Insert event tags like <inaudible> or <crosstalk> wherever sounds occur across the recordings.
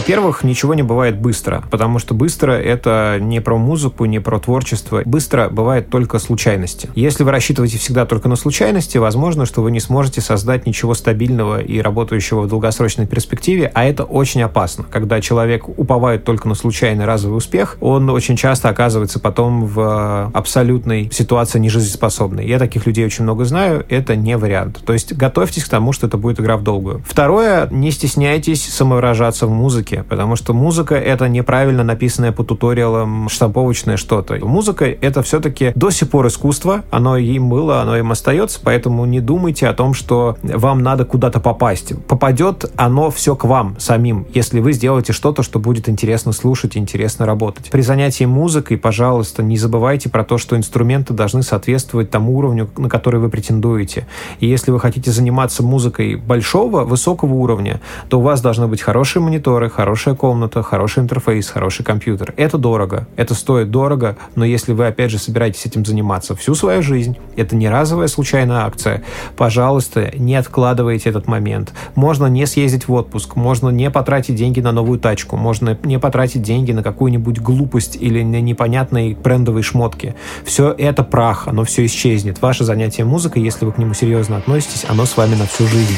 Во-первых, ничего не бывает быстро, потому что быстро — это не про музыку, не про творчество. Быстро бывает только случайности. Если вы рассчитываете всегда только на случайности, возможно, что вы не сможете создать ничего стабильного и работающего в долгосрочной перспективе, а это очень опасно. Когда человек уповает только на случайный разовый успех, он очень часто оказывается потом в абсолютной ситуации нежизнеспособной. Я таких людей очень много знаю, это не вариант. То есть готовьтесь к тому, что это будет игра в долгую. Второе, не стесняйтесь самовыражаться в музыке, потому что музыка — это неправильно написанное по туториалам штамповочное что-то. Музыка — это все-таки до сих пор искусство, оно им было, оно им остается, поэтому не думайте о том, что вам надо куда-то попасть. Попадет оно все к вам самим, если вы сделаете что-то, что будет интересно слушать, интересно работать. При занятии музыкой, пожалуйста, не забывайте про то, что инструменты должны соответствовать тому уровню, на который вы претендуете. И если вы хотите заниматься музыкой большого, высокого уровня, то у вас должны быть хорошие мониторы, хорошая комната, хороший интерфейс, хороший компьютер. Это дорого, это стоит дорого, но если вы, опять же, собираетесь этим заниматься всю свою жизнь, это не разовая случайная акция, пожалуйста, не откладывайте этот момент. Можно не съездить в отпуск, можно не потратить деньги на новую тачку, можно не потратить деньги на какую-нибудь глупость или на непонятные брендовые шмотки. Все это прах, оно все исчезнет. Ваше занятие музыкой, если вы к нему серьезно относитесь, оно с вами на всю жизнь.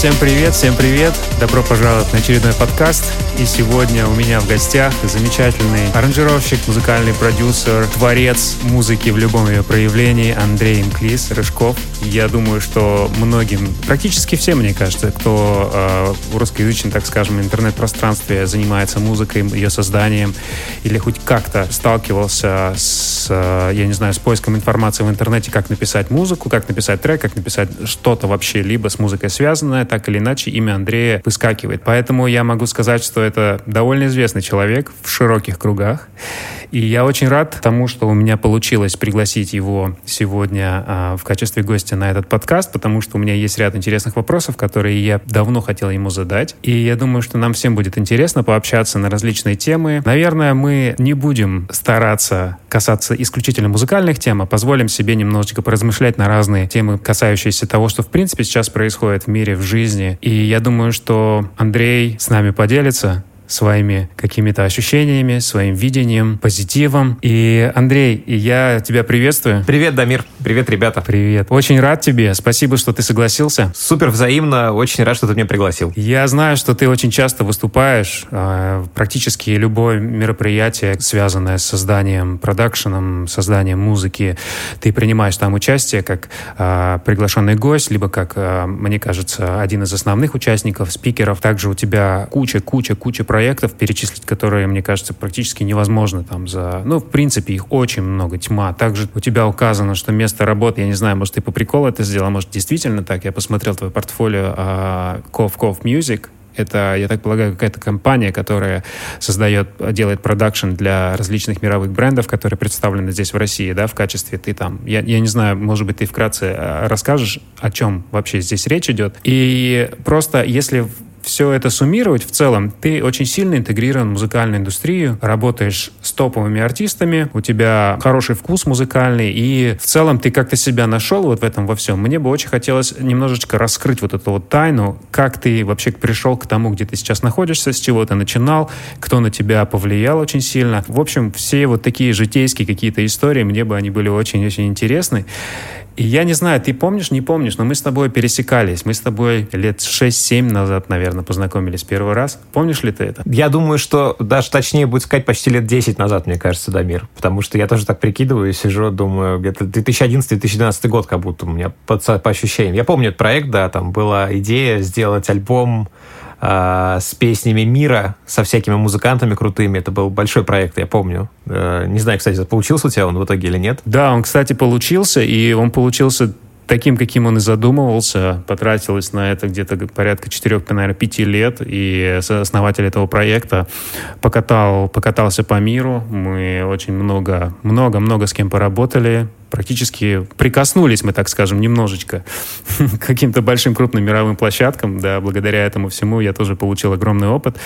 Всем привет, всем привет. Добро пожаловать на очередной подкаст. И сегодня у меня в гостях замечательный аранжировщик, музыкальный продюсер, творец музыки в любом ее проявлении Андрей Мклис Рыжков. Я думаю, что многим, практически всем, мне кажется, кто э, в русскоязычном, так скажем, интернет-пространстве занимается музыкой, ее созданием, или хоть как-то сталкивался с, э, я не знаю, с поиском информации в интернете, как написать музыку, как написать трек, как написать что-то вообще либо с музыкой связанное, так или иначе имя Андрея выскакивает. Поэтому я могу сказать, что это довольно известный человек в широких кругах. И я очень рад тому, что у меня получилось пригласить его сегодня а, в качестве гостя на этот подкаст, потому что у меня есть ряд интересных вопросов, которые я давно хотел ему задать. И я думаю, что нам всем будет интересно пообщаться на различные темы. Наверное, мы не будем стараться касаться исключительно музыкальных тем, а позволим себе немножечко поразмышлять на разные темы, касающиеся того, что в принципе сейчас происходит в мире, в жизни. И я думаю, что Андрей с нами поделится своими какими-то ощущениями, своим видением, позитивом. И, Андрей, я тебя приветствую. Привет, Дамир. Привет, ребята. Привет. Очень рад тебе. Спасибо, что ты согласился. Супер взаимно. Очень рад, что ты меня пригласил. Я знаю, что ты очень часто выступаешь. Э, практически любое мероприятие, связанное с созданием, продакшеном, созданием музыки, ты принимаешь там участие как э, приглашенный гость, либо как, э, мне кажется, один из основных участников, спикеров. Также у тебя куча, куча, куча проектов проектов перечислить, которые, мне кажется, практически невозможно там за... Ну, в принципе, их очень много, тьма. Также у тебя указано, что место работы, я не знаю, может, ты по приколу это сделал, может, действительно так. Я посмотрел твое портфолио uh, Cove Cove это, я так полагаю, какая-то компания, которая создает, делает продакшн для различных мировых брендов, которые представлены здесь в России, да, в качестве ты там, я, я не знаю, может быть, ты вкратце э, расскажешь, о чем вообще здесь речь идет. И просто если все это суммировать в целом, ты очень сильно интегрирован в музыкальную индустрию, работаешь с топовыми артистами, у тебя хороший вкус музыкальный, и в целом ты как-то себя нашел вот в этом во всем. Мне бы очень хотелось немножечко раскрыть вот эту вот тайну, как ты вообще пришел к тому, где ты сейчас находишься, с чего ты начинал, кто на тебя повлиял очень сильно. В общем, все вот такие житейские какие-то истории, мне бы они были очень-очень интересны. И я не знаю, ты помнишь, не помнишь, но мы с тобой пересекались. Мы с тобой лет 6-7 назад, наверное, познакомились первый раз. Помнишь ли ты это? Я думаю, что даже точнее будет сказать почти лет 10 назад, мне кажется, Дамир. Потому что я тоже так прикидываю, сижу, думаю, где-то 2011-2012 год как будто у меня по, по ощущениям. Я помню этот проект, да, там была идея сделать альбом э, с песнями мира, со всякими музыкантами крутыми. Это был большой проект, я помню. Э, не знаю, кстати, получился у тебя он в итоге или нет? Да, он, кстати, получился, и он получился таким, каким он и задумывался. Потратилось на это где-то порядка 4, наверное, 5 лет. И основатель этого проекта покатал, покатался по миру. Мы очень много, много, много с кем поработали практически прикоснулись мы, так скажем, немножечко <laughs> к каким-то большим крупным мировым площадкам. Да, благодаря этому всему я тоже получил огромный опыт.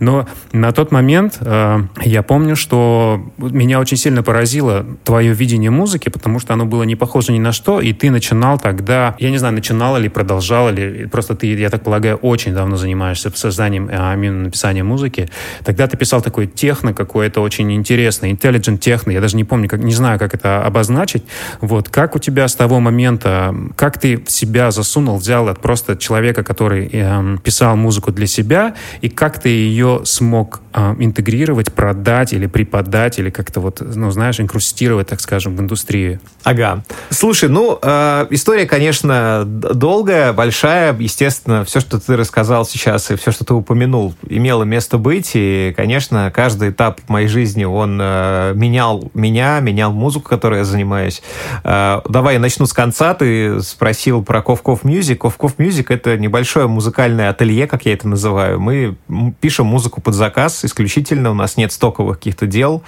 Но на тот момент э, я помню, что меня очень сильно поразило твое видение музыки, потому что оно было не похоже ни на что, и ты начинал тогда, я не знаю, начинал или продолжал, или просто ты, я так полагаю, очень давно занимаешься созданием, а именно написанием музыки. Тогда ты писал такой техно какой-то очень интересный, intelligent техно, я даже не помню, как, не знаю, как это обозначить. Вот, как у тебя с того момента, как ты себя засунул, взял от просто человека, который э, писал музыку для себя, и как ты ее смог э, интегрировать, продать или преподать, или как-то вот, ну, знаешь, инкрустировать, так скажем, в индустрию? Ага. Слушай, ну, э, история, конечно, долгая, большая. Естественно, все, что ты рассказал сейчас, и все, что ты упомянул, имело место быть. И, конечно, каждый этап моей жизни, он э, менял меня, менял музыку, которой я занимаюсь. Э, давай я начну с конца. Ты спросил про Ковков Music. Ковков Music — это небольшое музыкальное ателье, как я это называю. Мы пишем музыку под заказ исключительно. У нас нет стоковых каких-то дел,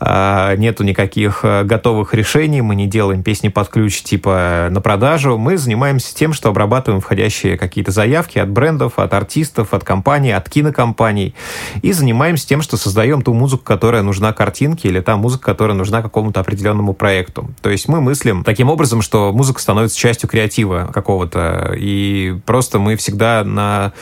э, нету никаких э, готовых решений. Мы не делаем песни под ключ типа на продажу. Мы занимаемся тем, что обрабатываем входящие какие-то заявки от брендов, от артистов, от компаний, от кинокомпаний. И занимаемся тем, что создаем ту музыку, которая нужна картинке, или та музыка, которая нужна какому-то определенному проекту. То есть мы мыслим таким образом, что музыка становится частью креатива какого-то, и просто мы всегда на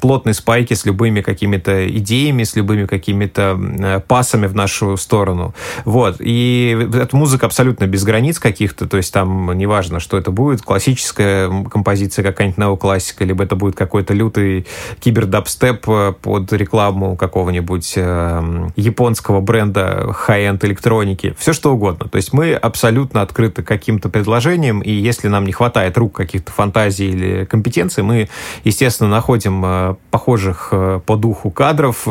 плотной спайке с любыми какими-то идеями, с любыми какими-то пасами в нашу сторону. Вот. И эта музыка абсолютно без границ каких-то, то есть там неважно, что это будет, классическая композиция какая-нибудь неоклассика, либо это будет какой-то лютый кибердабстеп под рекламу какого-нибудь э, японского бренда high-end электроники, все что угодно. То есть мы абсолютно открыты каким-то предложением, и если нам не хватает рук каких-то фантазий или компетенций, мы, естественно, находим э, похожих э, по духу кадров,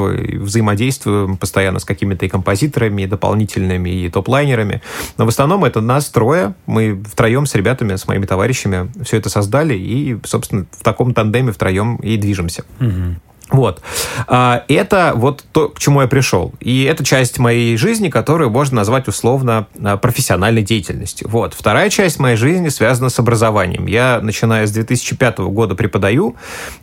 взаимодействуем постоянно с какими-то и композиторами, и дополнительными, и топ-лайнерами. Но в основном это нас трое, мы втроем с ребятами, с моими товарищами все это создали, и, собственно, в таком тандеме втроем и движемся. Угу. Вот. А, это вот то, к чему я пришел. И это часть моей жизни, которую можно назвать условно а, профессиональной деятельностью. Вот. Вторая часть моей жизни связана с образованием. Я, начиная с 2005 года, преподаю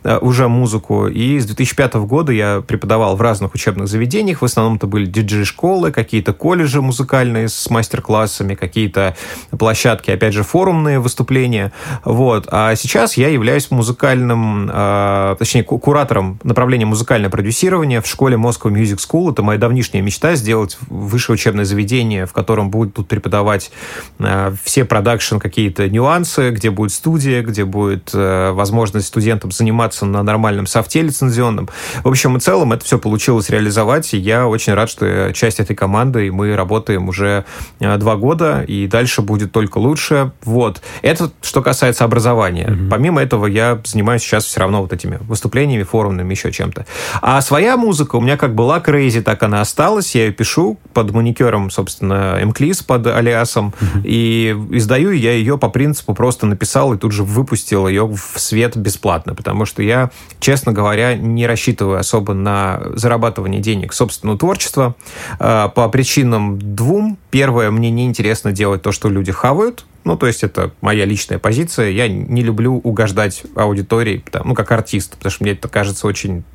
а, уже музыку, и с 2005 года я преподавал в разных учебных заведениях. В основном это были диджей-школы, какие-то колледжи музыкальные с мастер-классами, какие-то площадки, опять же, форумные выступления. Вот. А сейчас я являюсь музыкальным, точнее, куратором направление музыкальное продюсирование в школе Moscow Music School. Это моя давнишняя мечта сделать высшее учебное заведение, в котором будут преподавать э, все продакшн какие-то нюансы, где будет студия, где будет э, возможность студентам заниматься на нормальном софте лицензионном. В общем и целом это все получилось реализовать, и я очень рад, что я часть этой команды, и мы работаем уже э, два года, и дальше будет только лучше. Вот. Это что касается образования. Mm-hmm. Помимо этого я занимаюсь сейчас все равно вот этими выступлениями форумными, еще еще чем-то. А своя музыка у меня как была crazy, так она осталась. Я ее пишу под маникюром, собственно, Мклис под алиасом. Mm-hmm. И издаю я ее по принципу просто написал и тут же выпустил ее в свет бесплатно. Потому что я, честно говоря, не рассчитываю особо на зарабатывание денег собственного творчества. А, по причинам двум. Первое, мне неинтересно делать то, что люди хавают. Ну, то есть это моя личная позиция. Я не люблю угождать аудитории, ну, как артист, потому что мне это кажется очень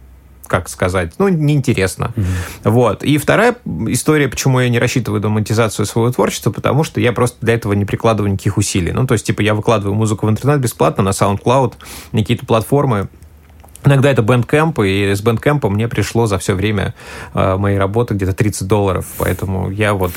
как сказать, ну, неинтересно. Mm-hmm. Вот. И вторая история, почему я не рассчитываю на монетизацию своего творчества, потому что я просто для этого не прикладываю никаких усилий. Ну, то есть, типа, я выкладываю музыку в интернет бесплатно на SoundCloud, на какие-то платформы, Иногда это Bandcamp, и с Bandcamp мне пришло за все время э, моей работы где-то 30 долларов, поэтому я вот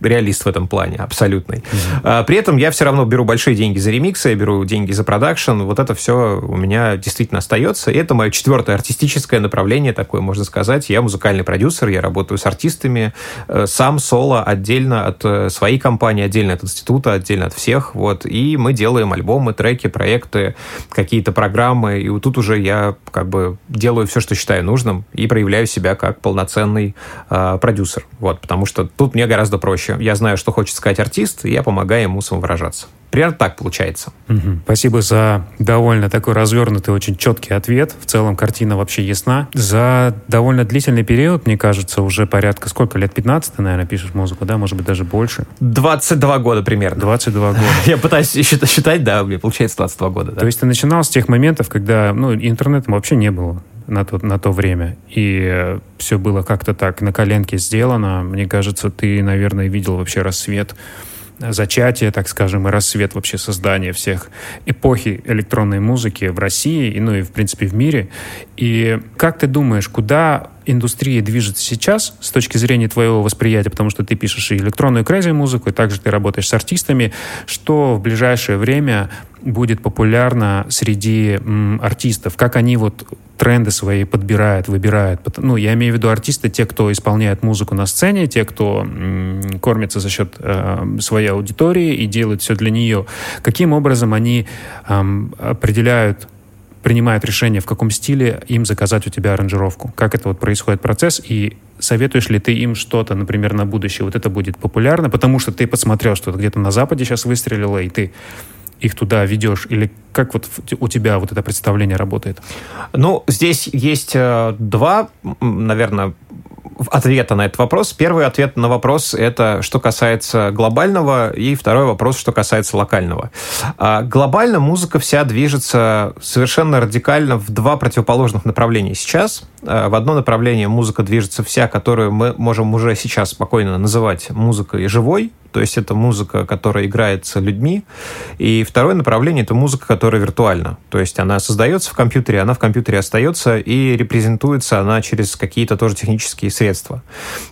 реалист в этом плане, абсолютный. Mm-hmm. А, при этом я все равно беру большие деньги за ремиксы, я беру деньги за продакшн, вот это все у меня действительно остается, и это мое четвертое артистическое направление, такое можно сказать. Я музыкальный продюсер, я работаю с артистами, э, сам соло, отдельно от э, своей компании, отдельно от института, отдельно от всех, вот, и мы делаем альбомы, треки, проекты, какие-то программы, и вот тут уже я как бы делаю все, что считаю нужным, и проявляю себя как полноценный э, продюсер, вот, потому что тут мне гораздо проще. Я знаю, что хочет сказать артист, и я помогаю ему самовыражаться. Примерно так получается. Угу. Спасибо за довольно такой развернутый, очень четкий ответ. В целом картина вообще ясна. За довольно длительный период, мне кажется, уже порядка сколько лет? 15 ты, наверное, пишешь музыку, да? Может быть, даже больше? 22 года примерно. 22 <laughs> года. Я пытаюсь считать, да, мне получается 22 года. То есть ты начинал с тех моментов, когда ну, интернета вообще не было на то, на то время. И все было как-то так на коленке сделано. Мне кажется, ты, наверное, видел вообще рассвет зачатие, так скажем, и рассвет вообще создания всех эпохи электронной музыки в России, и, ну и, в принципе, в мире. И как ты думаешь, куда индустрия движется сейчас с точки зрения твоего восприятия, потому что ты пишешь и электронную крэзи музыку, и также ты работаешь с артистами, что в ближайшее время будет популярно среди м, артистов, как они вот тренды свои подбирают, выбирают. Ну, я имею в виду артисты, те, кто исполняет музыку на сцене, те, кто м, кормится за счет э, своей аудитории и делает все для нее. Каким образом они э, определяют принимают решение, в каком стиле им заказать у тебя аранжировку. Как это вот происходит процесс, и советуешь ли ты им что-то, например, на будущее, вот это будет популярно, потому что ты посмотрел, что где-то на Западе сейчас выстрелило, и ты их туда ведешь? Или как вот у тебя вот это представление работает? Ну, здесь есть э, два, наверное, ответа на этот вопрос. Первый ответ на вопрос – это что касается глобального, и второй вопрос, что касается локального. А глобально музыка вся движется совершенно радикально в два противоположных направления сейчас. А в одно направление музыка движется вся, которую мы можем уже сейчас спокойно называть музыкой живой, то есть это музыка, которая играется людьми. И второе направление — это музыка, которая виртуальна. То есть она создается в компьютере, она в компьютере остается, и репрезентуется она через какие-то тоже технические средства.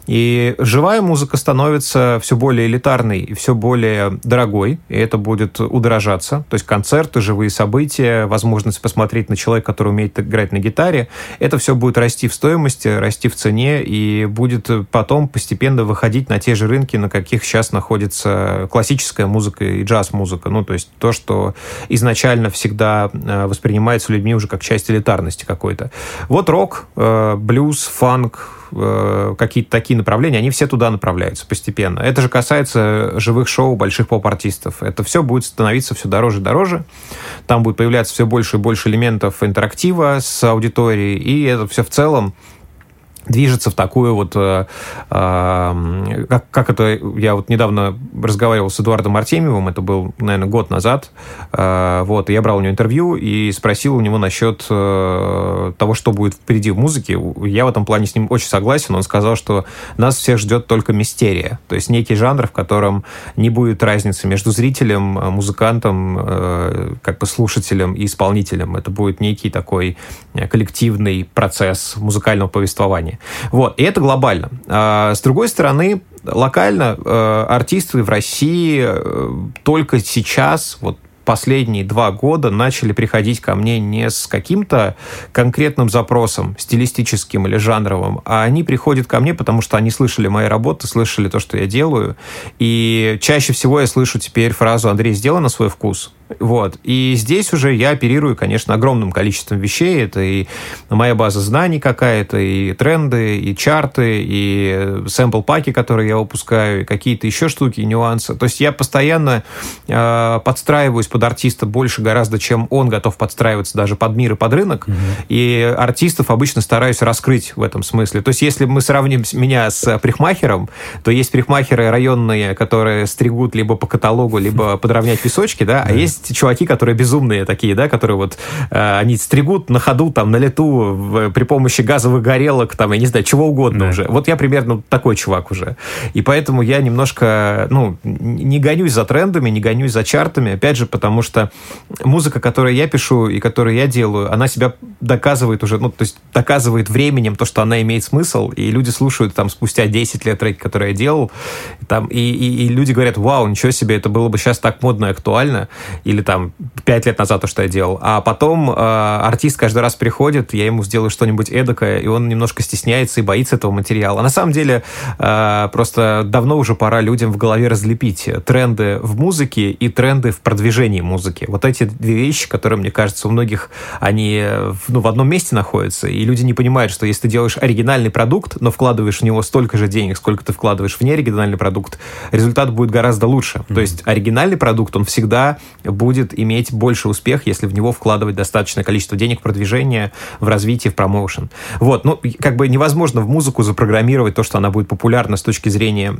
И живая музыка становится все более элитарной и все более дорогой, и это будет удорожаться. То есть концерты, живые события, возможность посмотреть на человека, который умеет играть на гитаре, это все будет расти в стоимости, расти в цене, и будет потом постепенно выходить на те же рынки, на каких сейчас находится находится классическая музыка и джаз-музыка. Ну, то есть то, что изначально всегда э, воспринимается людьми уже как часть элитарности какой-то. Вот рок, э, блюз, фанк, э, какие-то такие направления, они все туда направляются постепенно. Это же касается живых шоу больших поп-артистов. Это все будет становиться все дороже и дороже. Там будет появляться все больше и больше элементов интерактива с аудиторией, и это все в целом движется в такую вот, э, э, как, как это, я вот недавно разговаривал с Эдуардом Артемьевым, это был, наверное, год назад, э, вот, я брал у него интервью и спросил у него насчет э, того, что будет впереди в музыке. Я в этом плане с ним очень согласен, он сказал, что нас всех ждет только мистерия, то есть некий жанр, в котором не будет разницы между зрителем, музыкантом, э, как бы слушателем и исполнителем. Это будет некий такой коллективный процесс музыкального повествования. Вот, и это глобально. А, с другой стороны, локально э, артисты в России э, только сейчас, вот последние два года начали приходить ко мне не с каким-то конкретным запросом, стилистическим или жанровым, а они приходят ко мне, потому что они слышали мои работы, слышали то, что я делаю. И чаще всего я слышу теперь фразу «Андрей, сделай на свой вкус». Вот. И здесь уже я оперирую, конечно, огромным количеством вещей. Это и моя база знаний какая-то, и тренды, и чарты, и сэмпл-паки, которые я выпускаю, и какие-то еще штуки, нюансы. То есть я постоянно э, подстраиваюсь под артиста больше гораздо, чем он готов подстраиваться даже под мир и под рынок. Mm-hmm. И артистов обычно стараюсь раскрыть в этом смысле. То есть если мы сравним меня с парикмахером, то есть парикмахеры районные, которые стригут либо по каталогу, либо подровнять песочки, да, а есть есть чуваки, которые безумные такие, да, которые вот э, они стригут на ходу, там, на лету в, при помощи газовых горелок, там, я не знаю, чего угодно да. уже. Вот я примерно такой чувак уже. И поэтому я немножко, ну, не гонюсь за трендами, не гонюсь за чартами, опять же, потому что музыка, которую я пишу и которую я делаю, она себя доказывает уже, ну, то есть доказывает временем то, что она имеет смысл, и люди слушают там спустя 10 лет треки, которые я делал, там, и, и, и люди говорят, вау, ничего себе, это было бы сейчас так модно и актуально. Или там пять лет назад то, что я делал. А потом э, артист каждый раз приходит, я ему сделаю что-нибудь эдакое, и он немножко стесняется и боится этого материала. А на самом деле э, просто давно уже пора людям в голове разлепить тренды в музыке и тренды в продвижении музыки. Вот эти две вещи, которые, мне кажется, у многих, они ну, в одном месте находятся, и люди не понимают, что если ты делаешь оригинальный продукт, но вкладываешь в него столько же денег, сколько ты вкладываешь в неоригинальный продукт, результат будет гораздо лучше. Mm-hmm. То есть оригинальный продукт, он всегда будет иметь больше успех, если в него вкладывать достаточное количество денег в продвижение, в развитие, в промоушен. Вот, ну, как бы невозможно в музыку запрограммировать то, что она будет популярна с точки зрения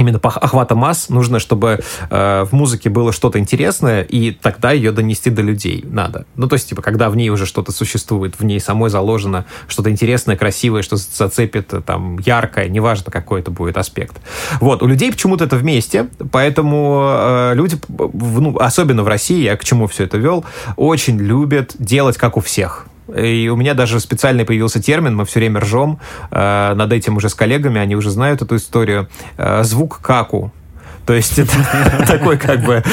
именно по охвата масс нужно, чтобы э, в музыке было что-то интересное, и тогда ее донести до людей надо. Ну, то есть, типа, когда в ней уже что-то существует, в ней самой заложено что-то интересное, красивое, что зацепит, э, там, яркое, неважно, какой это будет аспект. Вот, у людей почему-то это вместе, поэтому э, люди, ну, особенно в России, я к чему все это вел, очень любят делать как у всех. И у меня даже специальный появился термин, мы все время ржем э, над этим уже с коллегами, они уже знают эту историю. Э, звук каку. То есть это <laughs> такой как бы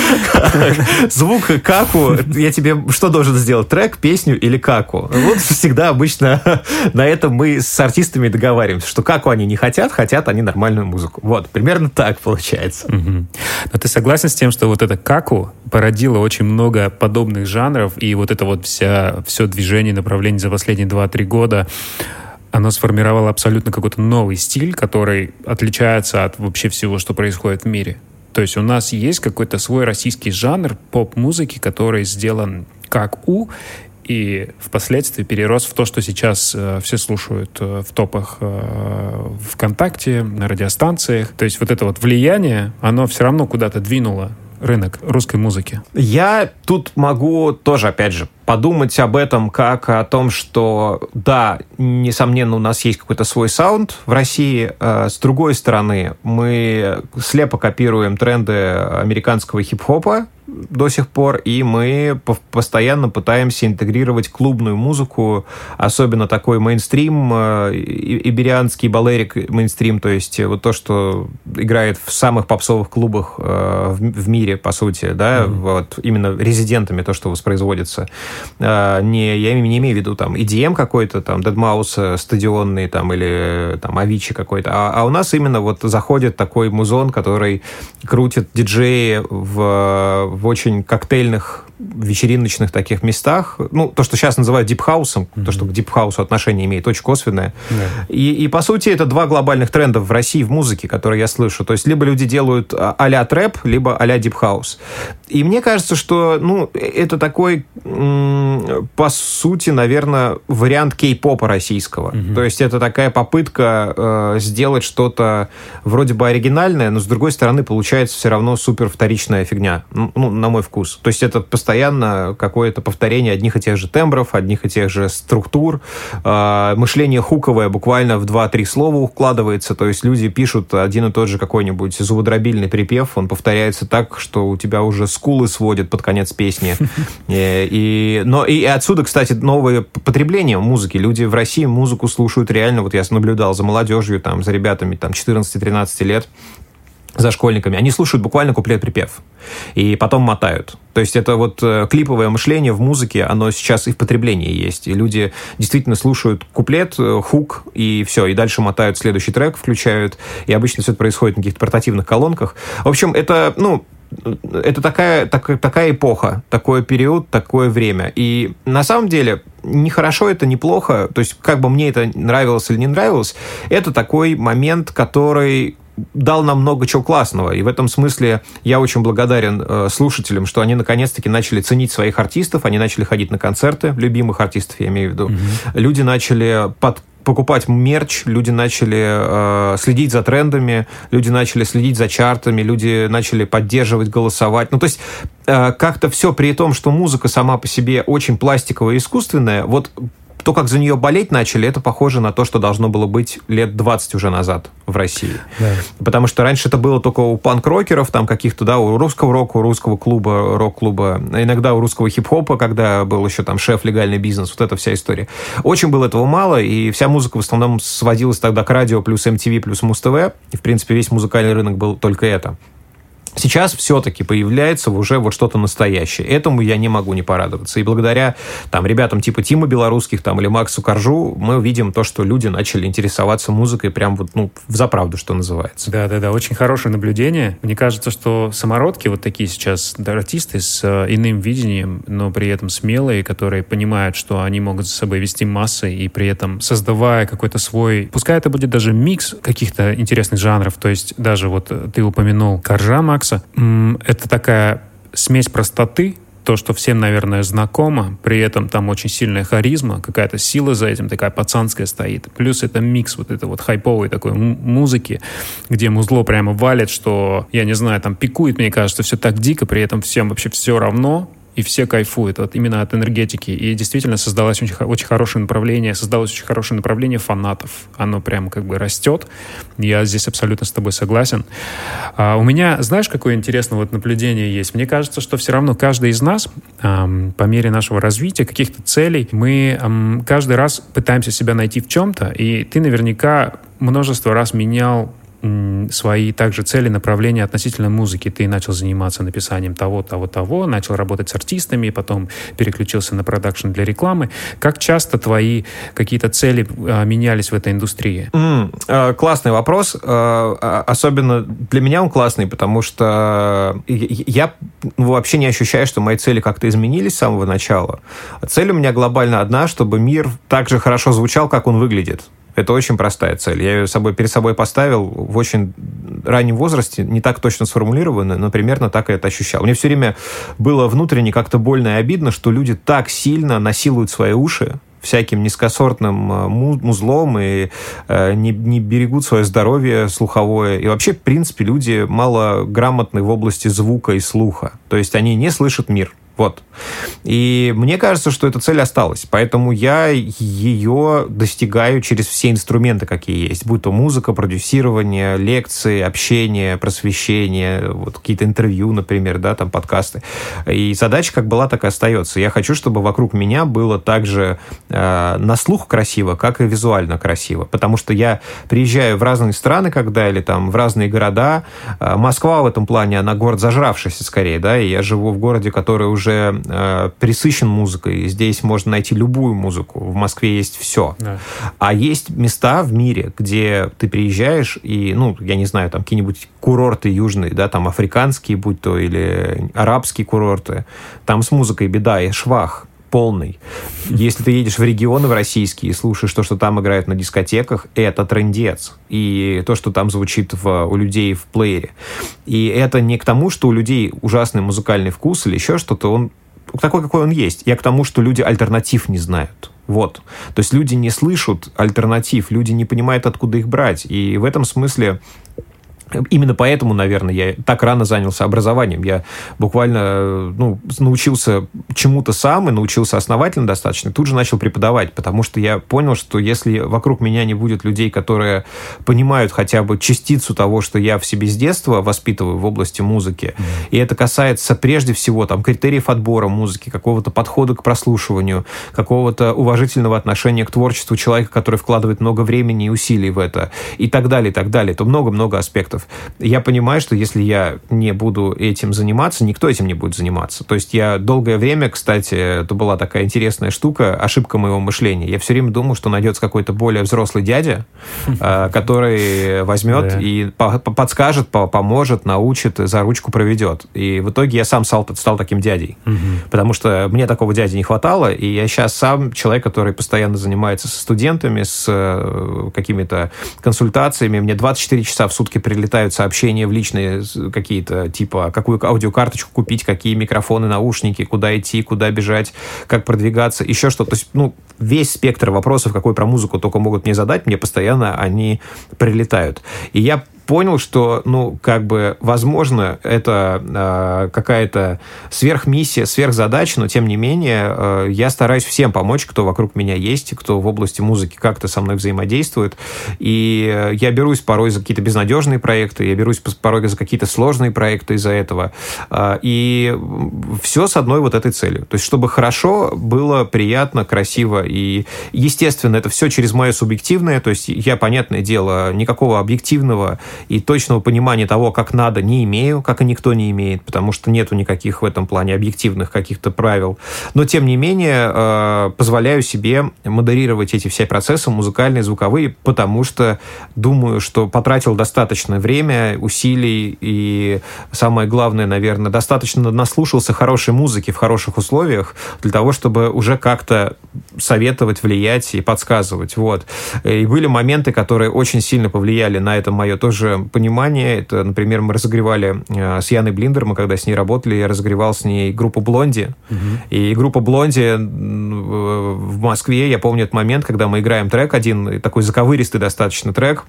звук каку. Я тебе что должен сделать? Трек, песню или каку? Вот всегда обычно на этом мы с артистами договариваемся, что каку они не хотят, хотят они нормальную музыку. Вот, примерно так получается. Но ты согласен с тем, что вот это каку породило очень много подобных жанров, и вот это вот вся, все движение, направление за последние 2-3 года оно сформировало абсолютно какой-то новый стиль, который отличается от вообще всего, что происходит в мире. То есть у нас есть какой-то свой российский жанр поп-музыки, который сделан как у, и впоследствии перерос в то, что сейчас э, все слушают э, в топах э, ВКонтакте, на радиостанциях. То есть вот это вот влияние, оно все равно куда-то двинуло рынок русской музыки? Я тут могу тоже, опять же, подумать об этом как о том, что да, несомненно, у нас есть какой-то свой саунд в России. Э, с другой стороны, мы слепо копируем тренды американского хип-хопа, до сих пор, и мы постоянно пытаемся интегрировать клубную музыку, особенно такой мейнстрим, э, иберианский балерик мейнстрим, то есть вот то, что играет в самых попсовых клубах э, в мире, по сути, да, mm-hmm. вот именно резидентами то, что воспроизводится. А, не, я не имею в виду там EDM какой-то, там, Deadmau5 стадионный, там, или там Авичи какой-то, а, а у нас именно вот заходит такой музон, который крутит диджеи в, в очень коктейльных вечериночных таких местах, ну, то, что сейчас называют дипхаусом, mm-hmm. то, что к дипхаусу отношение имеет, очень косвенное. Yeah. И, и, по сути, это два глобальных тренда в России в музыке, которые я слышу. То есть, либо люди делают а, а-ля трэп, либо а-ля дипхаус. И мне кажется, что, ну, это такой, по сути, наверное, вариант кей-попа российского. Mm-hmm. То есть, это такая попытка э, сделать что-то вроде бы оригинальное, но, с другой стороны, получается все равно супер вторичная фигня, ну, на мой вкус. То есть, это постоянно какое-то повторение одних и тех же тембров, одних и тех же структур. А, мышление хуковое буквально в 2-3 слова укладывается, то есть люди пишут один и тот же какой-нибудь зубодробильный припев, он повторяется так, что у тебя уже скулы сводят под конец песни. <laughs> Э, и, но и отсюда, кстати, новое потребление музыки. Люди в России музыку слушают реально, вот я наблюдал за молодежью, там, за ребятами там 14-13 лет, за школьниками, они слушают буквально куплет-припев и потом мотают. То есть это вот э, клиповое мышление в музыке, оно сейчас и в потреблении есть. И люди действительно слушают куплет, э, хук, и все, и дальше мотают следующий трек, включают, и обычно все это происходит на каких-то портативных колонках. В общем, это, ну, это такая, так, такая эпоха, такой период, такое время. И на самом деле не хорошо это, не плохо. То есть как бы мне это нравилось или не нравилось, это такой момент, который дал нам много чего классного. И в этом смысле я очень благодарен э, слушателям, что они наконец-таки начали ценить своих артистов, они начали ходить на концерты любимых артистов, я имею в виду. Mm-hmm. Люди начали под покупать мерч, люди начали э, следить за трендами, люди начали следить за чартами, люди начали поддерживать, голосовать. Ну, то есть э, как-то все при том, что музыка сама по себе очень пластиковая и искусственная, вот то, как за нее болеть начали, это похоже на то, что должно было быть лет 20 уже назад в России. Да. Потому что раньше это было только у панк-рокеров, там каких-то, да, у русского рока, у русского клуба, рок-клуба, иногда у русского хип-хопа, когда был еще там шеф легальный бизнес, вот эта вся история. Очень было этого мало, и вся музыка в основном сводилась тогда к радио плюс MTV плюс Муз-ТВ, и, в принципе, весь музыкальный рынок был только это. Сейчас все-таки появляется уже вот что-то настоящее. Этому я не могу не порадоваться. И благодаря там ребятам типа Тима Белорусских там, или Максу Коржу мы видим то, что люди начали интересоваться музыкой прям вот, ну, в заправду, что называется. Да-да-да, очень хорошее наблюдение. Мне кажется, что самородки вот такие сейчас да, артисты с э, иным видением, но при этом смелые, которые понимают, что они могут за собой вести массы и при этом создавая какой-то свой, пускай это будет даже микс каких-то интересных жанров, то есть даже вот ты упомянул Коржа Макса, это такая смесь простоты, то, что всем, наверное, знакомо, при этом там очень сильная харизма, какая-то сила за этим, такая пацанская стоит. Плюс это микс вот этой вот хайповой такой музыки, где музло прямо валит, что, я не знаю, там пикует, мне кажется, все так дико, при этом всем вообще все равно, и все кайфуют вот именно от энергетики. И действительно создалось очень, очень хорошее направление, создалось очень хорошее направление фанатов. Оно прям как бы растет. Я здесь абсолютно с тобой согласен. А у меня, знаешь, какое интересное вот наблюдение есть? Мне кажется, что все равно каждый из нас эм, по мере нашего развития, каких-то целей, мы эм, каждый раз пытаемся себя найти в чем-то, и ты наверняка множество раз менял свои также цели, направления относительно музыки. Ты начал заниматься написанием того, того, того, начал работать с артистами, потом переключился на продакшн для рекламы. Как часто твои какие-то цели а, менялись в этой индустрии? Mm, э, классный вопрос. Э, особенно для меня он классный, потому что я ну, вообще не ощущаю, что мои цели как-то изменились с самого начала. Цель у меня глобально одна, чтобы мир так же хорошо звучал, как он выглядит. Это очень простая цель. Я ее собой, перед собой поставил в очень раннем возрасте, не так точно сформулированно, но примерно так я это ощущал. Мне все время было внутренне как-то больно и обидно, что люди так сильно насилуют свои уши, всяким низкосортным э, музлом и э, не, не берегут свое здоровье слуховое. И вообще, в принципе, люди мало грамотны в области звука и слуха. То есть они не слышат мир. Вот. И мне кажется, что эта цель осталась. Поэтому я ее достигаю через все инструменты, какие есть. Будь то музыка, продюсирование, лекции, общение, просвещение, вот какие-то интервью, например, да, там подкасты. И задача как была, так и остается. Я хочу, чтобы вокруг меня было так же э, на слух красиво, как и визуально красиво. Потому что я приезжаю в разные страны, когда или там в разные города. Э, Москва в этом плане, она город зажравшийся скорее, да, и я живу в городе, который уже уже э, присыщен музыкой. Здесь можно найти любую музыку. В Москве есть все. Да. А есть места в мире, где ты приезжаешь и, ну, я не знаю, там какие-нибудь курорты южные, да, там африканские, будь то, или арабские курорты. Там с музыкой беда и швах полный. Если ты едешь в регионы в российские и слушаешь то, что там играют на дискотеках, это трендец. И то, что там звучит в, у людей в плеере. И это не к тому, что у людей ужасный музыкальный вкус или еще что-то, он такой, какой он есть. Я к тому, что люди альтернатив не знают. Вот. То есть люди не слышат альтернатив, люди не понимают, откуда их брать. И в этом смысле Именно поэтому, наверное, я так рано занялся образованием. Я буквально ну, научился чему-то сам и научился основательно достаточно. Тут же начал преподавать, потому что я понял, что если вокруг меня не будет людей, которые понимают хотя бы частицу того, что я в себе с детства воспитываю в области музыки, mm-hmm. и это касается прежде всего там, критериев отбора музыки, какого-то подхода к прослушиванию, какого-то уважительного отношения к творчеству человека, который вкладывает много времени и усилий в это, и так далее, и так далее, то много-много аспектов проектов, я понимаю, что если я не буду этим заниматься, никто этим не будет заниматься. То есть я долгое время, кстати, это была такая интересная штука, ошибка моего мышления. Я все время думал, что найдется какой-то более взрослый дядя, э, который возьмет и подскажет, поможет, научит, за ручку проведет. И в итоге я сам стал, стал таким дядей. Потому что мне такого дяди не хватало, и я сейчас сам человек, который постоянно занимается со студентами, с э, какими-то консультациями. Мне 24 часа в сутки прилетает прилетают сообщения в личные какие-то, типа, какую аудиокарточку купить, какие микрофоны, наушники, куда идти, куда бежать, как продвигаться, еще что-то. То есть, ну, весь спектр вопросов, какой про музыку только могут мне задать, мне постоянно они прилетают. И я понял, что, ну, как бы, возможно, это э, какая-то сверхмиссия, сверхзадача, но, тем не менее, э, я стараюсь всем помочь, кто вокруг меня есть, кто в области музыки как-то со мной взаимодействует. И я берусь порой за какие-то безнадежные проекты, я берусь порой за какие-то сложные проекты из-за этого. Э, и все с одной вот этой целью. То есть, чтобы хорошо было, приятно, красиво. И, естественно, это все через мое субъективное. То есть, я, понятное дело, никакого объективного и точного понимания того, как надо, не имею, как и никто не имеет, потому что нету никаких в этом плане объективных каких-то правил. Но, тем не менее, э, позволяю себе модерировать эти все процессы музыкальные, звуковые, потому что думаю, что потратил достаточно время, усилий и, самое главное, наверное, достаточно наслушался хорошей музыки в хороших условиях для того, чтобы уже как-то советовать, влиять и подсказывать. Вот. И были моменты, которые очень сильно повлияли на это мое тоже понимание. Это, например, мы разогревали э, с Яной Блиндер, мы когда с ней работали, я разогревал с ней группу «Блонди». Угу. И группа «Блонди» в Москве, я помню этот момент, когда мы играем трек один, такой заковыристый достаточно трек,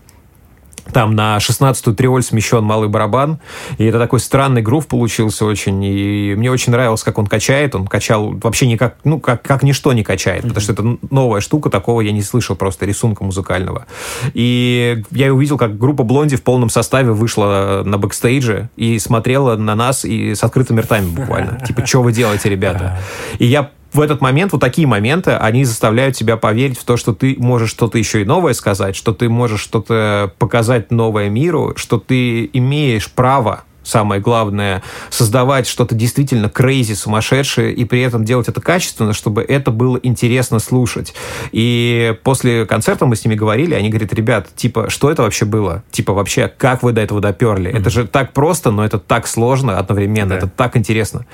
там на 16-ю триоль смещен малый барабан, и это такой странный грув получился очень, и мне очень нравилось, как он качает, он качал вообще никак, ну, как, как ничто не качает, потому что это новая штука, такого я не слышал просто рисунка музыкального. И я увидел, как группа Блонди в полном составе вышла на бэкстейдже и смотрела на нас и с открытыми ртами буквально. <laughs> Типа, что вы делаете, ребята? И я в этот момент, вот такие моменты, они заставляют тебя поверить в то, что ты можешь что-то еще и новое сказать, что ты можешь что-то показать новое миру, что ты имеешь право самое главное, создавать что-то действительно крейзи, сумасшедшее, и при этом делать это качественно, чтобы это было интересно слушать. И после концерта мы с ними говорили, они говорят, ребят, типа, что это вообще было? Типа, вообще, как вы до этого доперли? Mm-hmm. Это же так просто, но это так сложно одновременно, да. это так интересно.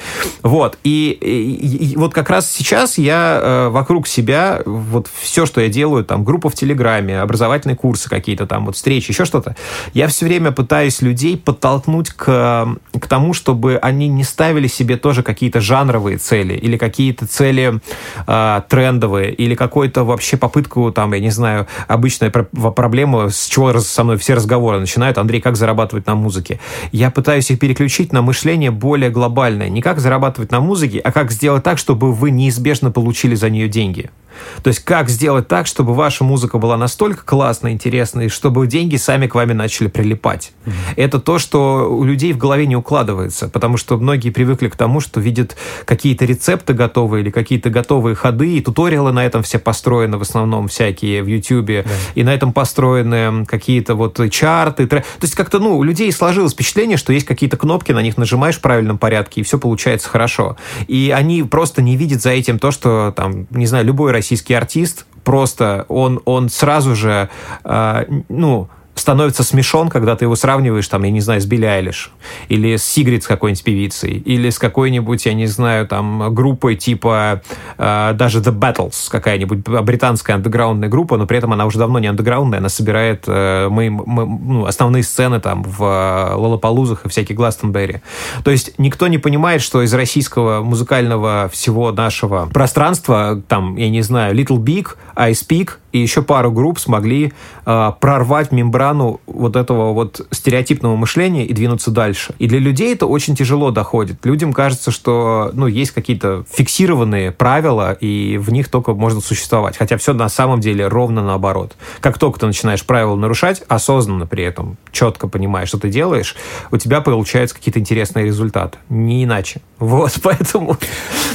Вот, и, и, и вот как раз сейчас я э, вокруг себя, вот все, что я делаю, там, группа в Телеграме, образовательные курсы какие-то там, вот встречи, еще что-то, я все время пытаюсь людей подтолкнуть к к тому, чтобы они не ставили себе тоже какие-то жанровые цели или какие-то цели э, трендовые или какую-то вообще попытку, там, я не знаю, обычная проблема, с чего со мной все разговоры начинают, Андрей, как зарабатывать на музыке. Я пытаюсь их переключить на мышление более глобальное. Не как зарабатывать на музыке, а как сделать так, чтобы вы неизбежно получили за нее деньги. То есть как сделать так, чтобы ваша музыка была настолько классной, интересной, чтобы деньги сами к вами начали прилипать. Mm-hmm. Это то, что у людей в голове не укладывается, потому что многие привыкли к тому, что видят какие-то рецепты готовые или какие-то готовые ходы, и туториалы на этом все построены в основном всякие в YouTube, yeah. и на этом построены какие-то вот чарты. То есть как-то, ну, у людей сложилось впечатление, что есть какие-то кнопки, на них нажимаешь в правильном порядке, и все получается хорошо. И они просто не видят за этим то, что там, не знаю, любой российский артист, просто он, он сразу же, э, ну, становится смешон, когда ты его сравниваешь, там, я не знаю, с Билли Айлиш, или с Сигрид с какой-нибудь певицей, или с какой-нибудь, я не знаю, там, группой типа э, даже The Battles, какая-нибудь британская андеграундная группа, но при этом она уже давно не андеграундная, она собирает э, мы, мы, ну, основные сцены там в э, Лолополузах и всяких Гластонберри. То есть никто не понимает, что из российского музыкального всего нашего пространства, там, я не знаю, Little Big, Ice Peak и еще пару групп смогли э, прорвать мембрану вот этого вот стереотипного мышления и двинуться дальше. И для людей это очень тяжело доходит. Людям кажется, что ну, есть какие-то фиксированные правила, и в них только можно существовать. Хотя все на самом деле ровно наоборот. Как только ты начинаешь правила нарушать, осознанно при этом, четко понимаешь, что ты делаешь, у тебя получаются какие-то интересные результаты. Не иначе. Вот, <laughs> поэтому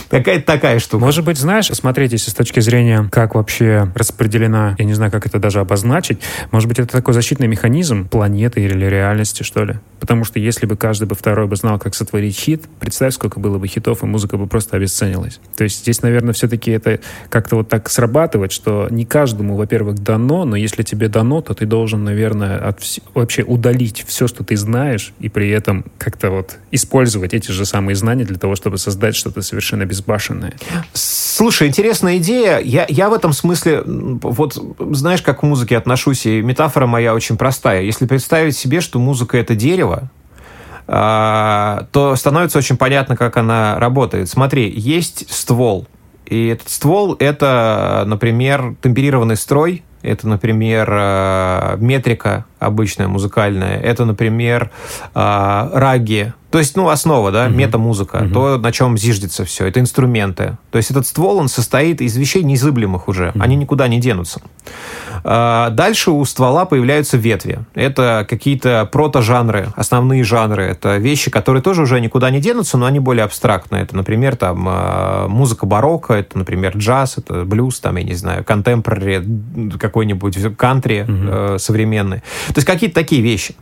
какая-то такая штука. Может быть, знаешь, смотрите, с точки зрения, как вообще распределена, я не знаю, как это даже обозначить, может быть, это такой защитный механизм планеты или реальности, что ли? Потому что если бы каждый бы второй бы знал, как сотворить хит, представь, сколько было бы хитов, и музыка бы просто обесценилась. То есть здесь, наверное, все-таки это как-то вот так срабатывает, что не каждому, во-первых, дано, но если тебе дано, то ты должен, наверное, от вс... вообще удалить все, что ты знаешь, и при этом как-то вот использовать эти же самые знания для того, чтобы создать что-то совершенно безбашенное. Слушай, интересная идея. Я, я в этом смысле, вот знаешь, как к музыке отношусь, и метафора моя очень простая. Если представить себе, что музыка — это дерево, а, то становится очень понятно, как она работает. Смотри, есть ствол, и этот ствол — это, например, темперированный строй, это, например, э, метрика обычная музыкальная, это, например, э, раги, то есть, ну, основа, да, угу. метамузыка, угу. то, на чем зиждется все, это инструменты. То есть этот ствол, он состоит из вещей неизыблемых уже, угу. они никуда не денутся. А, дальше у ствола появляются ветви. Это какие-то протожанры, основные жанры. Это вещи, которые тоже уже никуда не денутся, но они более абстрактные. Это, например, там а, музыка барокко, это, например, джаз, это блюз, там, я не знаю, контемпорари, какой-нибудь кантри угу. современный. То есть какие-то такие вещи.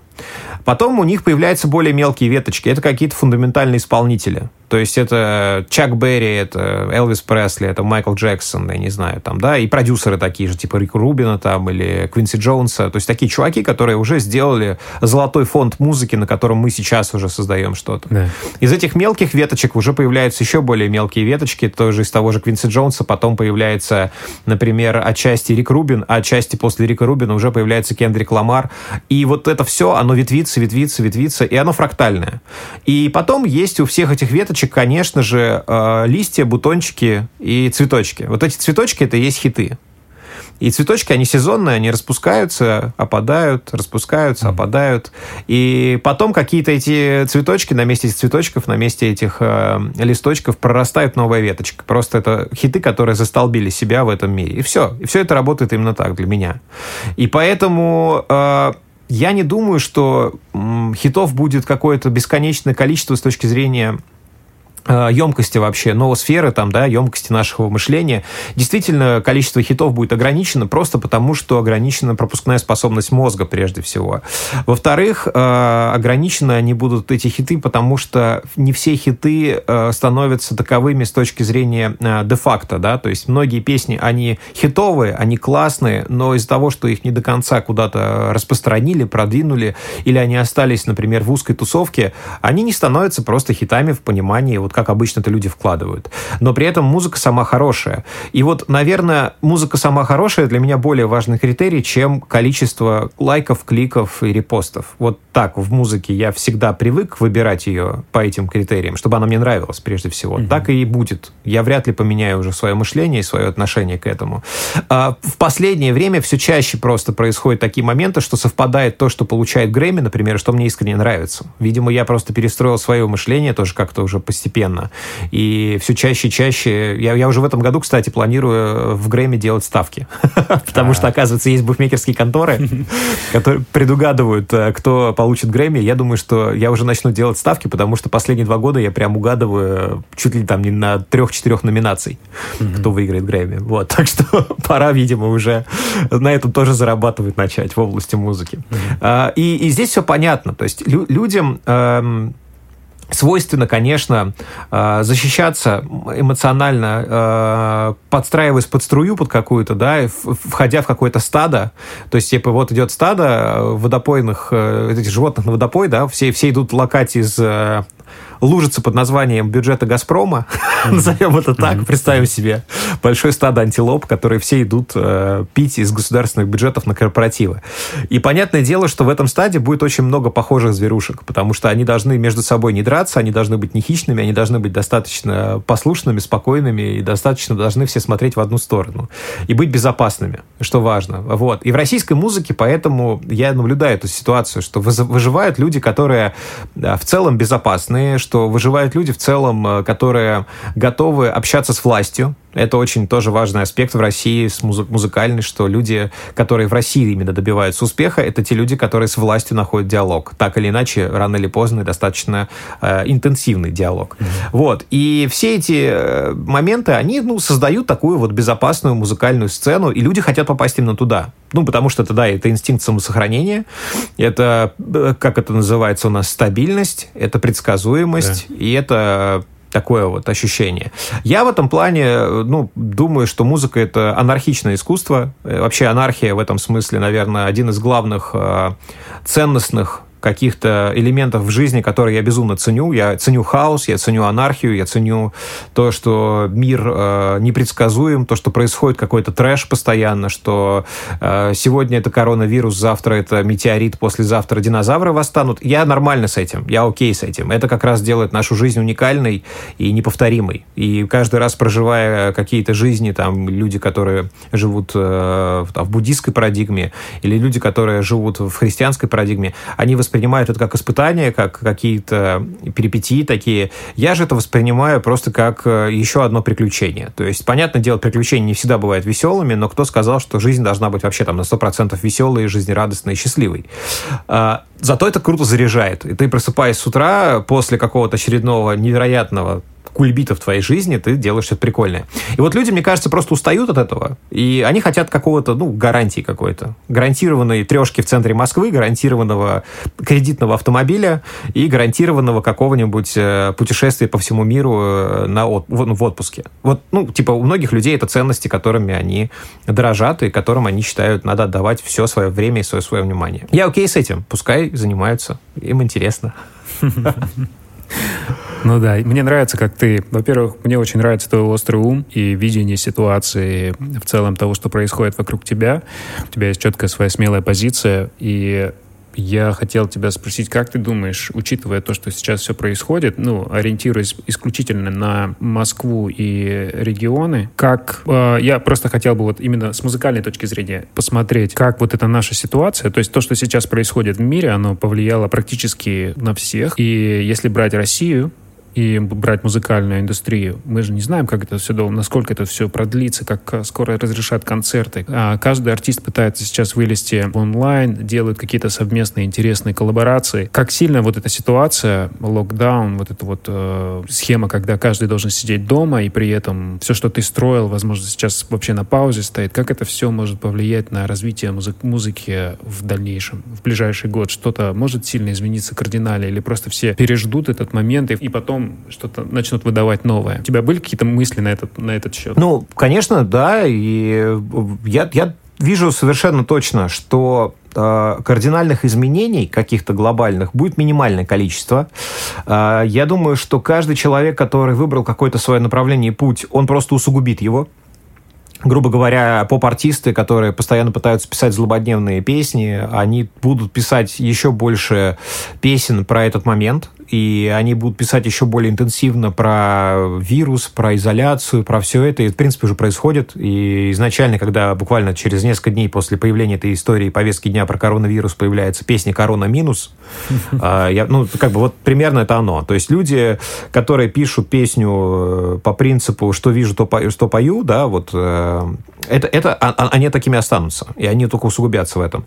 Потом у них появляются более мелкие веточки. Это какие-то фундаментальные исполнители. То есть это Чак Берри, это Элвис Пресли, это Майкл Джексон, я не знаю, там, да, и продюсеры такие же, типа Рика Рубина там или Квинси Джонса. То есть такие чуваки, которые уже сделали золотой фонд музыки, на котором мы сейчас уже создаем что-то. Да. Из этих мелких веточек уже появляются еще более мелкие веточки, тоже из того же Квинси Джонса. Потом появляется, например, отчасти Рик Рубин, а отчасти после Рика Рубина уже появляется Кендрик Ламар. И вот это все, оно ветвится, ветвится, ветвится, и оно фрактальное. И потом есть у всех этих веточек, конечно же, э, листья, бутончики и цветочки. Вот эти цветочки — это и есть хиты. И цветочки, они сезонные, они распускаются, опадают, распускаются, опадают. И потом какие-то эти цветочки, на месте этих цветочков, на месте этих э, листочков прорастает новая веточка. Просто это хиты, которые застолбили себя в этом мире. И все. И все это работает именно так для меня. И поэтому... Э, я не думаю, что хитов будет какое-то бесконечное количество с точки зрения емкости вообще ноосферы, там, да, емкости нашего мышления, действительно количество хитов будет ограничено просто потому, что ограничена пропускная способность мозга прежде всего. Во-вторых, э, ограничены они будут, эти хиты, потому что не все хиты э, становятся таковыми с точки зрения де-факто, да, то есть многие песни, они хитовые, они классные, но из-за того, что их не до конца куда-то распространили, продвинули, или они остались, например, в узкой тусовке, они не становятся просто хитами в понимании вот как обычно это люди вкладывают. Но при этом музыка сама хорошая. И вот, наверное, музыка сама хорошая для меня более важный критерий, чем количество лайков, кликов и репостов. Вот так в музыке я всегда привык выбирать ее по этим критериям, чтобы она мне нравилась прежде всего. Угу. Так и будет. Я вряд ли поменяю уже свое мышление и свое отношение к этому. А в последнее время все чаще просто происходят такие моменты, что совпадает то, что получает Грэмми, например, что мне искренне нравится. Видимо, я просто перестроил свое мышление тоже как-то уже постепенно постоянно. И все чаще и чаще... Я, я уже в этом году, кстати, планирую в Грэмми делать ставки. <laughs> Потому что, оказывается, есть букмекерские конторы, <laughs> которые предугадывают, э, кто получит Грэмми. Я думаю, что я уже начну делать ставки, потому что последние два года я прям угадываю чуть ли там не на трех-четырех номинаций, кто выиграет Грэмми. Вот, <laughs> так что пора, видимо, уже на этом тоже зарабатывать начать в области музыки. А, и, и здесь все понятно. То есть лю- людям эм, свойственно, конечно, э, защищаться эмоционально, э, подстраиваясь под струю под какую-то, да, входя в какое-то стадо. То есть, типа, вот идет стадо водопойных, э, этих животных на водопой, да, все, все идут локать из лужица под названием бюджета «Газпрома», <laughs> назовем это так, представим себе большое стадо антилоп, которые все идут э, пить из государственных бюджетов на корпоративы. И понятное дело, что в этом стаде будет очень много похожих зверушек, потому что они должны между собой не драться, они должны быть не хищными, они должны быть достаточно послушными, спокойными и достаточно должны все смотреть в одну сторону. И быть безопасными, что важно. Вот. И в российской музыке поэтому я наблюдаю эту ситуацию, что выживают люди, которые в целом безопасные, что выживают люди в целом, э, которые готовы общаться с властью, это очень тоже важный аспект в России с музы- музыкальный, что люди, которые в России именно добиваются успеха, это те люди, которые с властью находят диалог. Так или иначе, рано или поздно, достаточно э, интенсивный диалог. Mm-hmm. Вот. И все эти э, моменты, они ну, создают такую вот безопасную музыкальную сцену, и люди хотят попасть именно туда. Ну, потому что это, да, это инстинкт самосохранения, это, э, как это называется у нас, стабильность, это предсказуемость, да. и это такое вот ощущение. Я в этом плане, ну, думаю, что музыка — это анархичное искусство. Э, вообще анархия в этом смысле, наверное, один из главных э, ценностных каких-то элементов в жизни, которые я безумно ценю. Я ценю хаос, я ценю анархию, я ценю то, что мир э, непредсказуем, то, что происходит какой-то трэш постоянно, что э, сегодня это коронавирус, завтра это метеорит, послезавтра динозавры восстанут. Я нормально с этим, я окей с этим. Это как раз делает нашу жизнь уникальной и неповторимой. И каждый раз проживая какие-то жизни, там, люди, которые живут э, в буддийской парадигме, или люди, которые живут в христианской парадигме, они воспринимают это как испытание, как какие-то перипетии такие. Я же это воспринимаю просто как э, еще одно приключение. То есть, понятное дело, приключения не всегда бывают веселыми, но кто сказал, что жизнь должна быть вообще там на 100% веселой, жизнерадостной и счастливой? Зато это круто заряжает. И ты, просыпаясь с утра после какого-то очередного невероятного кульбита в твоей жизни, ты делаешь что-то прикольное. И вот люди, мне кажется, просто устают от этого, и они хотят какого-то, ну, гарантии какой-то. Гарантированной трешки в центре Москвы, гарантированного кредитного автомобиля и гарантированного какого-нибудь э, путешествия по всему миру э, на от, в, в отпуске. Вот, ну, типа, у многих людей это ценности, которыми они дорожат и которым они считают, надо отдавать все свое время и свое, свое внимание. Я окей с этим, пускай занимаются, им интересно. Ну да, мне нравится, как ты... Во-первых, мне очень нравится твой острый ум и видение ситуации в целом того, что происходит вокруг тебя. У тебя есть четкая своя смелая позиция, и я хотел тебя спросить, как ты думаешь, учитывая то, что сейчас все происходит, ну, ориентируясь исключительно на Москву и регионы, как э, я просто хотел бы вот именно с музыкальной точки зрения посмотреть, как вот эта наша ситуация, то есть то, что сейчас происходит в мире, оно повлияло практически на всех. И если брать Россию, и брать музыкальную индустрию. Мы же не знаем, как это все, насколько это все продлится, как э, скоро разрешат концерты. А каждый артист пытается сейчас вылезти в онлайн, делают какие-то совместные интересные коллаборации. Как сильно вот эта ситуация, локдаун, вот эта вот э, схема, когда каждый должен сидеть дома, и при этом все, что ты строил, возможно, сейчас вообще на паузе стоит, как это все может повлиять на развитие музы- музыки в дальнейшем, в ближайший год? Что-то может сильно измениться кардинально, или просто все переждут этот момент, и, и потом что-то начнут выдавать новое. У тебя были какие-то мысли на этот, на этот счет? Ну, конечно, да. И я, я вижу совершенно точно, что э, кардинальных изменений каких-то глобальных будет минимальное количество. Э, я думаю, что каждый человек, который выбрал какое-то свое направление и путь, он просто усугубит его грубо говоря, поп-артисты, которые постоянно пытаются писать злободневные песни, они будут писать еще больше песен про этот момент, и они будут писать еще более интенсивно про вирус, про изоляцию, про все это, и, в принципе, уже происходит. И изначально, когда буквально через несколько дней после появления этой истории повестки дня про коронавирус появляется песня «Корона минус», <laughs> а, я, ну, как бы вот примерно это оно. То есть люди, которые пишут песню э, по принципу «что вижу, то пою», что пою да, вот э, это, это, а, а, они такими останутся, и они только усугубятся в этом.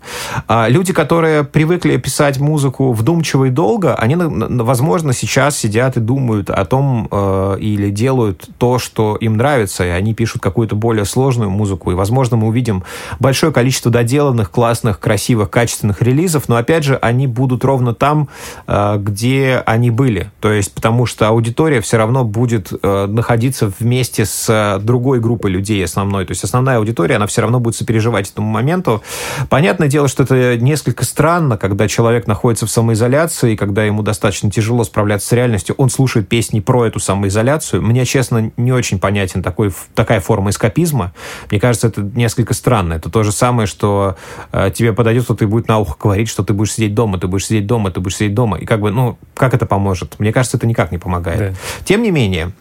Люди, которые привыкли писать музыку вдумчиво и долго, они, возможно, сейчас сидят и думают о том э, или делают то, что им нравится, и они пишут какую-то более сложную музыку, и, возможно, мы увидим большое количество доделанных, классных, красивых, качественных релизов, но, опять же, они будут ровно там, э, где они были, то есть потому что аудитория все равно будет э, находиться вместе с другой группой людей основной, то есть основная аудитория, она все равно будет сопереживать этому моменту. Понятное дело, что это несколько странно, когда человек находится в самоизоляции, когда ему достаточно тяжело справляться с реальностью, он слушает песни про эту самоизоляцию. Мне, честно, не очень понятен такой, такая форма эскапизма. Мне кажется, это несколько странно. Это то же самое, что э, тебе подойдет кто-то и будет на ухо говорить, что ты будешь сидеть дома, ты будешь сидеть дома, ты будешь сидеть дома. И как бы, ну, как это поможет? Мне кажется, это никак не помогает. Да. Тем не менее,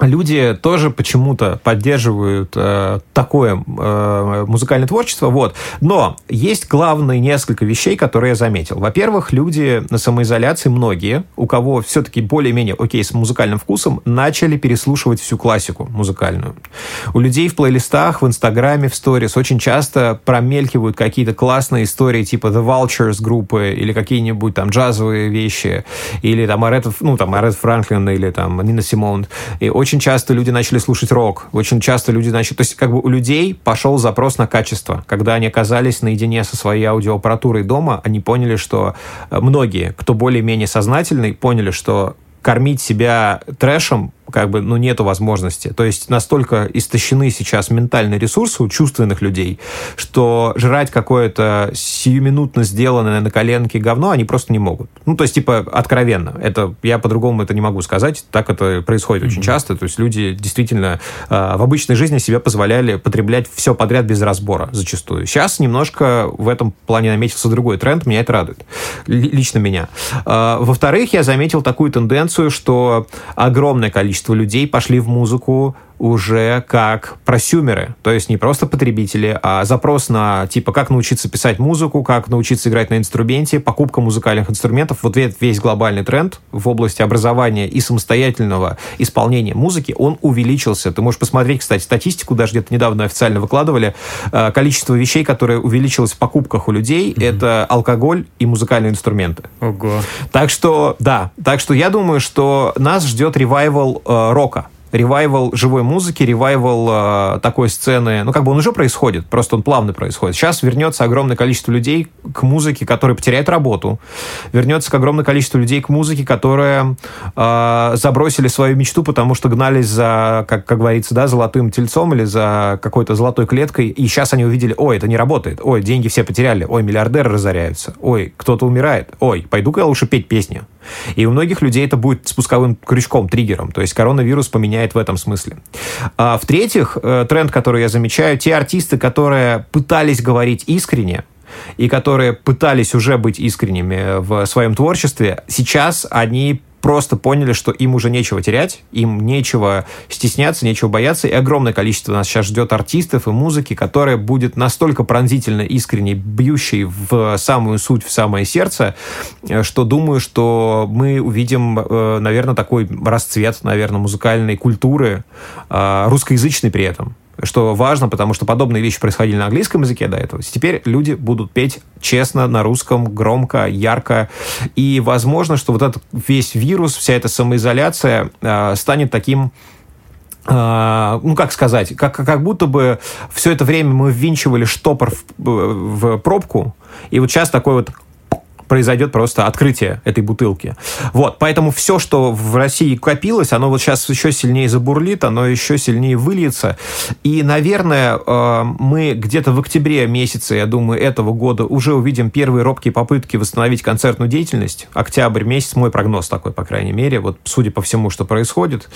люди тоже почему-то поддерживают э, такое э, музыкальное творчество, вот. Но есть главные несколько вещей, которые я заметил. Во-первых, люди на самоизоляции, многие, у кого все-таки более-менее окей с музыкальным вкусом, начали переслушивать всю классику музыкальную. У людей в плейлистах, в Инстаграме, в сторис очень часто промелькивают какие-то классные истории типа The Vultures группы или какие-нибудь там джазовые вещи, или там Арет, ну, там Арет Франклин или там Нина Симон. И очень часто люди начали слушать рок, очень часто люди начали... То есть как бы у людей пошел запрос на качество. Когда они оказались наедине со своей аудиоаппаратурой дома, они поняли, что э, многие, кто более-менее сознательный, поняли, что кормить себя трэшем как бы, ну, нету возможности. То есть настолько истощены сейчас ментальные ресурсы у чувственных людей, что жрать какое-то сиюминутно сделанное на коленке говно они просто не могут. Ну, то есть, типа, откровенно. Это, я по-другому это не могу сказать. Так это происходит mm-hmm. очень часто. То есть люди действительно э, в обычной жизни себе позволяли потреблять все подряд без разбора зачастую. Сейчас немножко в этом плане наметился другой тренд. Меня это радует. Л- лично меня. Э, во-вторых, я заметил такую тенденцию, что огромное количество количество людей пошли в музыку уже как просюмеры, то есть не просто потребители, а запрос на типа как научиться писать музыку, как научиться играть на инструменте, покупка музыкальных инструментов. Вот весь глобальный тренд в области образования и самостоятельного исполнения музыки, он увеличился. Ты можешь посмотреть, кстати, статистику, даже где-то недавно официально выкладывали, э, количество вещей, которое увеличилось в покупках у людей, mm-hmm. это алкоголь и музыкальные инструменты. Ого. Так что, да, так что я думаю, что нас ждет ревайвал э, рока ревайвал живой музыки, ревайвал э, такой сцены, ну, как бы он уже происходит, просто он плавно происходит. Сейчас вернется огромное количество людей к музыке, которые потеряют работу, вернется к огромное количество людей к музыке, которые э, забросили свою мечту, потому что гнались за, как, как говорится, да, золотым тельцом или за какой-то золотой клеткой, и сейчас они увидели, ой, это не работает, ой, деньги все потеряли, ой, миллиардеры разоряются, ой, кто-то умирает, ой, пойду-ка я лучше петь песни. И у многих людей это будет спусковым крючком, триггером, то есть коронавирус поменяет меняет в этом смысле. А, в-третьих, э, тренд, который я замечаю, те артисты, которые пытались говорить искренне, и которые пытались уже быть искренними в своем творчестве, сейчас они просто поняли, что им уже нечего терять, им нечего стесняться, нечего бояться, и огромное количество нас сейчас ждет артистов и музыки, которая будет настолько пронзительно, искренне бьющей в самую суть, в самое сердце, э, что думаю, что мы увидим, э, наверное, такой расцвет, наверное, музыкальной культуры, э, русскоязычной при этом что важно, потому что подобные вещи происходили на английском языке до этого. Теперь люди будут петь честно, на русском, громко, ярко. И возможно, что вот этот весь вирус, вся эта самоизоляция э, станет таким Uh, ну, как сказать, как, как будто бы все это время мы ввинчивали штопор в, в пробку, и вот сейчас такой вот произойдет просто открытие этой бутылки. Вот, поэтому все, что в России копилось, оно вот сейчас еще сильнее забурлит, оно еще сильнее выльется. И, наверное, э, мы где-то в октябре месяце, я думаю, этого года уже увидим первые робкие попытки восстановить концертную деятельность. Октябрь месяц, мой прогноз такой, по крайней мере, вот судя по всему, что происходит.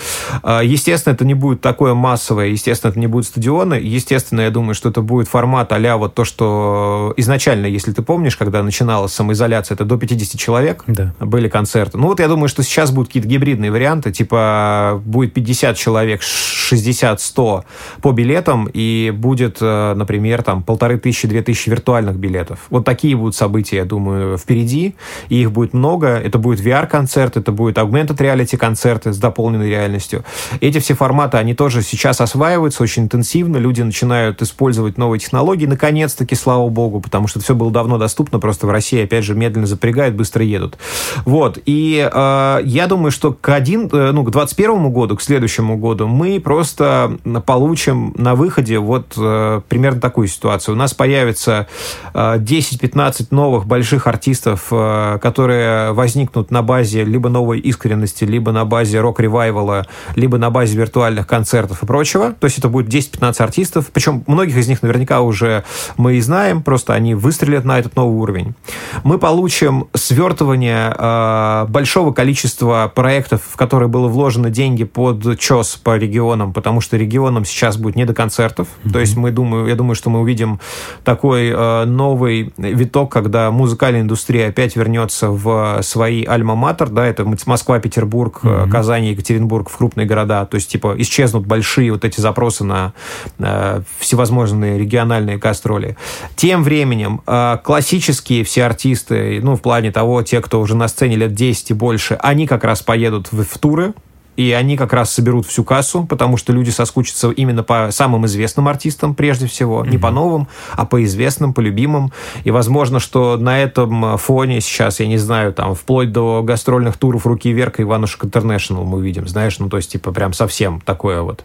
Э, естественно, это не будет такое массовое, естественно, это не будет стадионы, естественно, я думаю, что это будет формат а вот то, что изначально, если ты помнишь, когда начиналась самоизоляция концерты, это до 50 человек да. были концерты. Ну вот я думаю, что сейчас будут какие-то гибридные варианты, типа будет 50 человек, 60-100 по билетам, и будет, э, например, там полторы тысячи, две тысячи виртуальных билетов. Вот такие будут события, я думаю, впереди, и их будет много. Это будет VR-концерт, это будет augmented reality концерты с дополненной реальностью. Эти все форматы, они тоже сейчас осваиваются очень интенсивно, люди начинают использовать новые технологии, наконец-таки, слава богу, потому что все было давно доступно, просто в России, опять же, медленно запрягают, быстро едут. Вот. И э, я думаю, что к, один, э, ну, к 2021 году, к следующему году мы просто получим на выходе вот э, примерно такую ситуацию. У нас появится э, 10-15 новых больших артистов, э, которые возникнут на базе либо новой искренности, либо на базе рок-ревайвала, либо на базе виртуальных концертов и прочего. То есть это будет 10-15 артистов. Причем многих из них наверняка уже мы и знаем, просто они выстрелят на этот новый уровень. Мы получим случаем свертывания э, большого количества проектов, в которые было вложено деньги под ЧОС по регионам, потому что регионам сейчас будет не до концертов. Mm-hmm. То есть мы думаю, я думаю, что мы увидим такой э, новый виток, когда музыкальная индустрия опять вернется в свои альма-матер, да, это Москва, Петербург, mm-hmm. Казань, Екатеринбург, в крупные города. То есть, типа, исчезнут большие вот эти запросы на э, всевозможные региональные гастроли. Тем временем э, классические все артисты, ну, в плане того, те, кто уже на сцене лет 10 и больше, они как раз поедут в, в туры, и они как раз соберут всю кассу, потому что люди соскучатся именно по самым известным артистам прежде всего, mm-hmm. не по новым, а по известным, по любимым. И возможно, что на этом фоне сейчас, я не знаю, там, вплоть до гастрольных туров «Руки вверх» и «Иванушек Интернешнл» мы увидим, знаешь, ну, то есть, типа, прям совсем такое вот.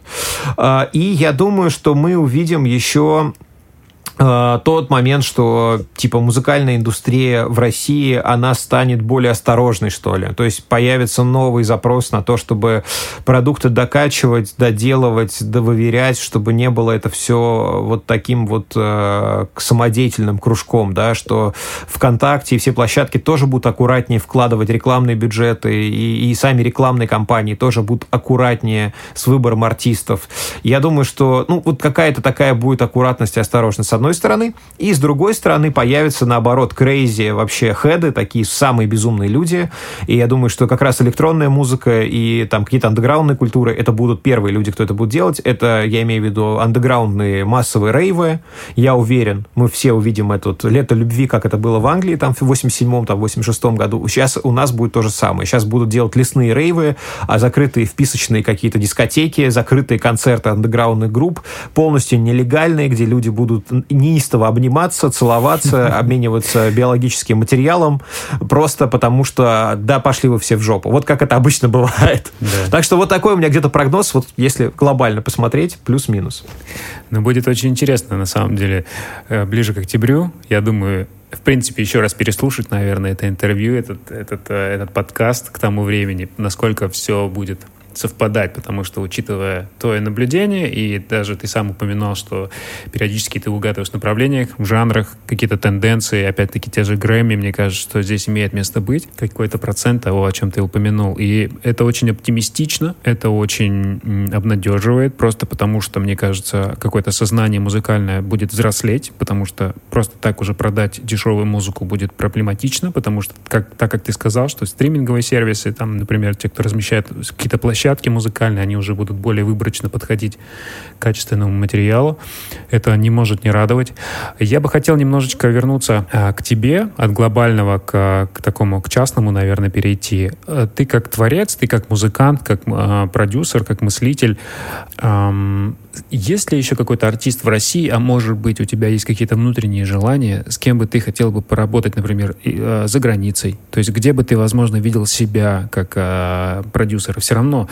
А, и я думаю, что мы увидим еще Э, тот момент, что типа музыкальная индустрия в России, она станет более осторожной, что ли. То есть появится новый запрос на то, чтобы продукты докачивать, доделывать, довыверять, чтобы не было это все вот таким вот э, самодеятельным кружком, да, что ВКонтакте и все площадки тоже будут аккуратнее вкладывать рекламные бюджеты, и, и сами рекламные компании тоже будут аккуратнее с выбором артистов. Я думаю, что, ну, вот какая-то такая будет аккуратность и осторожность. Одной стороны, и с другой стороны появятся, наоборот, крейзи вообще хеды, такие самые безумные люди, и я думаю, что как раз электронная музыка и там какие-то андеграундные культуры, это будут первые люди, кто это будет делать, это, я имею в виду, андеграундные массовые рейвы, я уверен, мы все увидим это лето любви, как это было в Англии, там в 87-м, там, 86-м году, сейчас у нас будет то же самое, сейчас будут делать лесные рейвы, а закрытые вписочные какие-то дискотеки, закрытые концерты андеграундных групп, полностью нелегальные, где люди будут неистово обниматься, целоваться, <laughs> обмениваться биологическим материалом, просто потому что, да, пошли вы все в жопу. Вот как это обычно бывает. Да. Так что вот такой у меня где-то прогноз, вот если глобально посмотреть, плюс-минус. Ну, будет очень интересно, на самом деле, э, ближе к октябрю. Я думаю, в принципе, еще раз переслушать, наверное, это интервью, этот, этот, э, этот подкаст к тому времени, насколько все будет совпадать, потому что, учитывая твое наблюдение, и даже ты сам упоминал, что периодически ты угадываешь в направлениях, в жанрах, какие-то тенденции, опять-таки те же Грэмми, мне кажется, что здесь имеет место быть, какой-то процент того, о чем ты упомянул. И это очень оптимистично, это очень обнадеживает, просто потому что, мне кажется, какое-то сознание музыкальное будет взрослеть, потому что просто так уже продать дешевую музыку будет проблематично, потому что, как, так как ты сказал, что стриминговые сервисы, там, например, те, кто размещает какие-то площадки, площадки музыкальные, они уже будут более выборочно подходить к качественному материалу. Это не может не радовать. Я бы хотел немножечко вернуться а, к тебе, от глобального к, к такому, к частному, наверное, перейти. Ты как творец, ты как музыкант, как э, продюсер, как мыслитель, есть ли еще какой-то артист в России, а может быть у тебя есть какие-то внутренние желания, с кем бы ты хотел бы поработать, например, э, за границей? То есть где бы ты, возможно, видел себя как э, продюсер? Все равно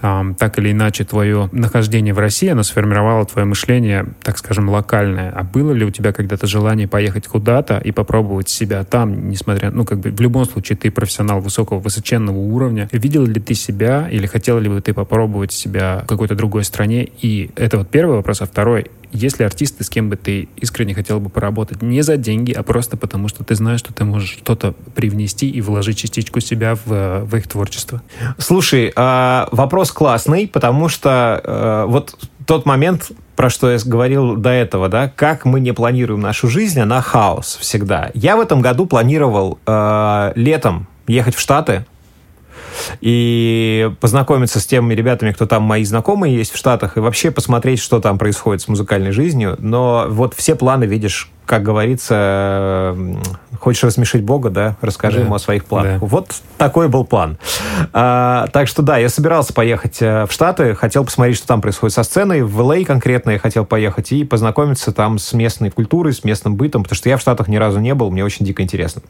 так или иначе твое нахождение в России, оно сформировало твое мышление, так скажем, локальное. А было ли у тебя когда-то желание поехать куда-то и попробовать себя там, несмотря, ну, как бы в любом случае ты профессионал высокого, высоченного уровня. Видел ли ты себя или хотел ли бы ты попробовать себя в какой-то другой стране и это вот первый вопрос. А второй, есть ли артисты, с кем бы ты искренне хотел бы поработать? Не за деньги, а просто потому, что ты знаешь, что ты можешь что-то привнести и вложить частичку себя в, в их творчество. Слушай, э, вопрос классный, потому что э, вот тот момент, про что я говорил до этого, да, как мы не планируем нашу жизнь, она хаос всегда. Я в этом году планировал э, летом ехать в Штаты, и познакомиться с теми ребятами, кто там мои знакомые есть в Штатах, и вообще посмотреть, что там происходит с музыкальной жизнью. Но вот все планы, видишь, как говорится, хочешь рассмешить Бога, да, расскажи да. ему о своих планах. Да. Вот такой был план. А, так что да, я собирался поехать э, в Штаты, хотел посмотреть, что там происходит со сценой. В Л.А. конкретно я хотел поехать и познакомиться там с местной культурой, с местным бытом, потому что я в Штатах ни разу не был, мне очень дико интересно.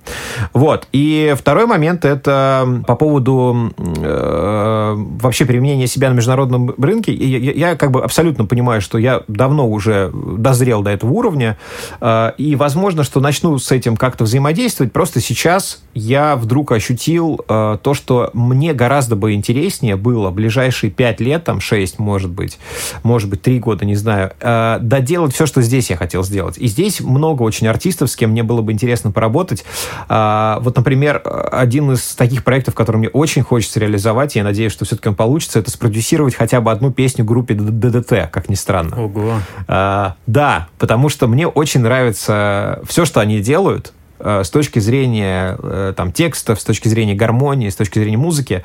Вот. И второй момент это по поводу э, вообще применения себя на международном рынке. Я, я, я как бы абсолютно понимаю, что я давно уже дозрел до этого уровня. Э, и возможно, что начну с этим как-то взаимодействовать. Просто сейчас я вдруг ощутил э, то, что мне гораздо бы интереснее было ближайшие пять лет, там шесть, может быть, может быть, три года, не знаю, э, доделать все, что здесь я хотел сделать. И здесь много очень артистов, с кем мне было бы интересно поработать. Э, вот, например, один из таких проектов, который мне очень хочется реализовать, я надеюсь, что все-таки он получится, это спродюсировать хотя бы одну песню группе ДДТ, как ни странно. Ого. Э, да, потому что мне очень нравится нравится все, что они делают, э, с точки зрения э, там, текстов, с точки зрения гармонии, с точки зрения музыки.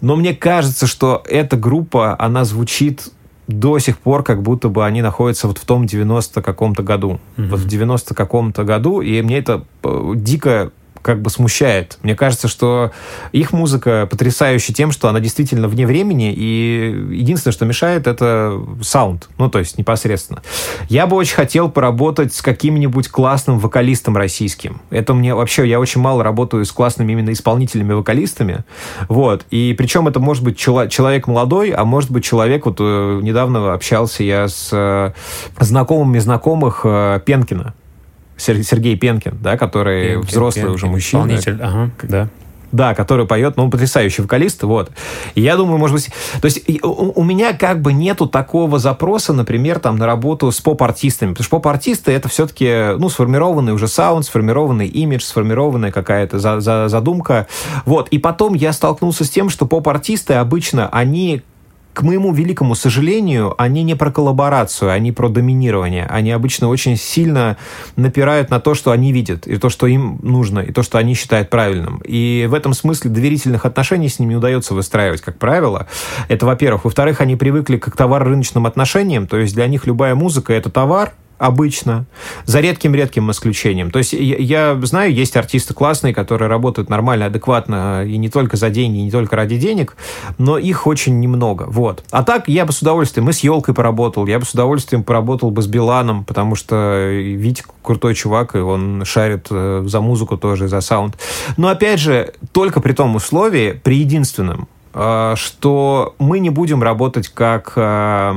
Но мне кажется, что эта группа, она звучит до сих пор, как будто бы они находятся вот в том 90 каком-то году. Mm-hmm. Вот в 90 каком-то году, и мне это э, дико как бы смущает. Мне кажется, что их музыка потрясающая тем, что она действительно вне времени, и единственное, что мешает, это саунд, ну, то есть непосредственно. Я бы очень хотел поработать с каким-нибудь классным вокалистом российским. Это мне вообще, я очень мало работаю с классными именно исполнителями-вокалистами, вот, и причем это может быть чело- человек молодой, а может быть человек, вот э, недавно общался я с э, знакомыми знакомых э, Пенкина, Сергей Пенкин, да, который Пенкин, взрослый Пенкин, уже мужчина. Исполнитель, ага, да. Да, который поет, ну, он потрясающий вокалист, вот. И я думаю, может быть... То есть у, у меня как бы нету такого запроса, например, там, на работу с поп-артистами, потому что поп-артисты — это все-таки, ну, сформированный уже саунд, сформированный имидж, сформированная какая-то за, за, задумка, вот. И потом я столкнулся с тем, что поп-артисты обычно, они к моему великому сожалению, они не про коллаборацию, они про доминирование. Они обычно очень сильно напирают на то, что они видят, и то, что им нужно, и то, что они считают правильным. И в этом смысле доверительных отношений с ними удается выстраивать, как правило. Это, во-первых. Во-вторых, они привыкли к товар-рыночным отношениям, то есть для них любая музыка — это товар, обычно, за редким-редким исключением. То есть я, я знаю, есть артисты классные, которые работают нормально, адекватно, и не только за деньги, и не только ради денег, но их очень немного. Вот. А так я бы с удовольствием, мы с Елкой поработал, я бы с удовольствием поработал бы с Биланом, потому что Витя крутой чувак, и он шарит э, за музыку тоже, за саунд. Но опять же, только при том условии, при единственном, э, что мы не будем работать как э,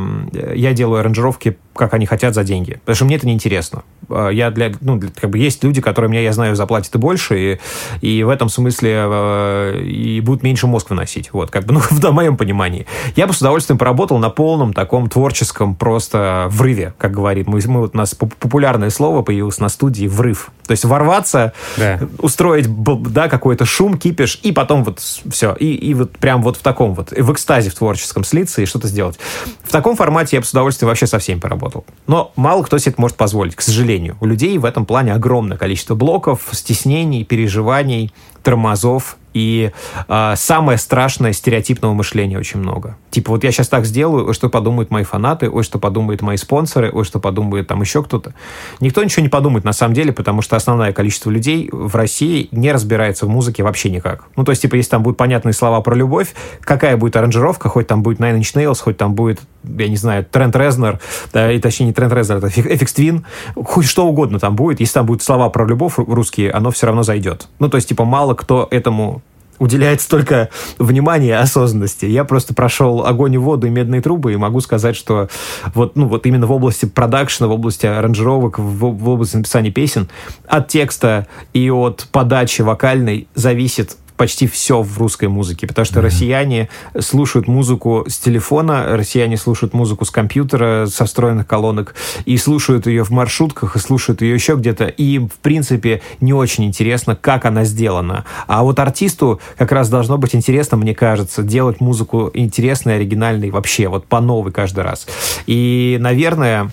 я делаю аранжировки как они хотят за деньги. Потому что мне это неинтересно. А, я для, ну, для, как бы есть люди, которые мне, я знаю, заплатят и больше, и, и в этом смысле э, и будут меньше мозг выносить. Вот, как бы, ну, <laughs> в моем понимании. Я бы с удовольствием поработал на полном таком творческом просто врыве, как говорит. Мы, мы вот у нас популярное слово появилось на студии «врыв». То есть ворваться, да. устроить, да, какой-то шум, кипиш, и потом вот все. И, и вот прям вот в таком вот, в экстазе в творческом слиться и что-то сделать. В таком формате я бы с удовольствием вообще со всеми поработал работал. Но мало кто себе это может позволить, к сожалению. У людей в этом плане огромное количество блоков, стеснений, переживаний, тормозов и э, самое страшное стереотипного мышления очень много. Типа, вот я сейчас так сделаю, ой, что подумают мои фанаты, ой, что подумают мои спонсоры, ой, что подумает там еще кто-то. Никто ничего не подумает на самом деле, потому что основное количество людей в России не разбирается в музыке вообще никак. Ну, то есть, типа, если там будут понятные слова про любовь, какая будет аранжировка, хоть там будет Nine Inch Nails, хоть там будет, я не знаю, Трент Резнер, да, и точнее не Трент Резнер, это FX Twin, хоть что угодно там будет, если там будут слова про любовь русские, оно все равно зайдет. Ну, то есть, типа, мало кто этому уделяет столько внимания и осознанности. Я просто прошел огонь и воду и медные трубы и могу сказать, что вот, ну, вот именно в области продакшена, в области аранжировок, в, в области написания песен от текста и от подачи вокальной зависит почти все в русской музыке, потому что mm-hmm. россияне слушают музыку с телефона, россияне слушают музыку с компьютера, со встроенных колонок, и слушают ее в маршрутках, и слушают ее еще где-то, и им, в принципе, не очень интересно, как она сделана. А вот артисту как раз должно быть интересно, мне кажется, делать музыку интересной, оригинальной вообще, вот по новой каждый раз. И, наверное,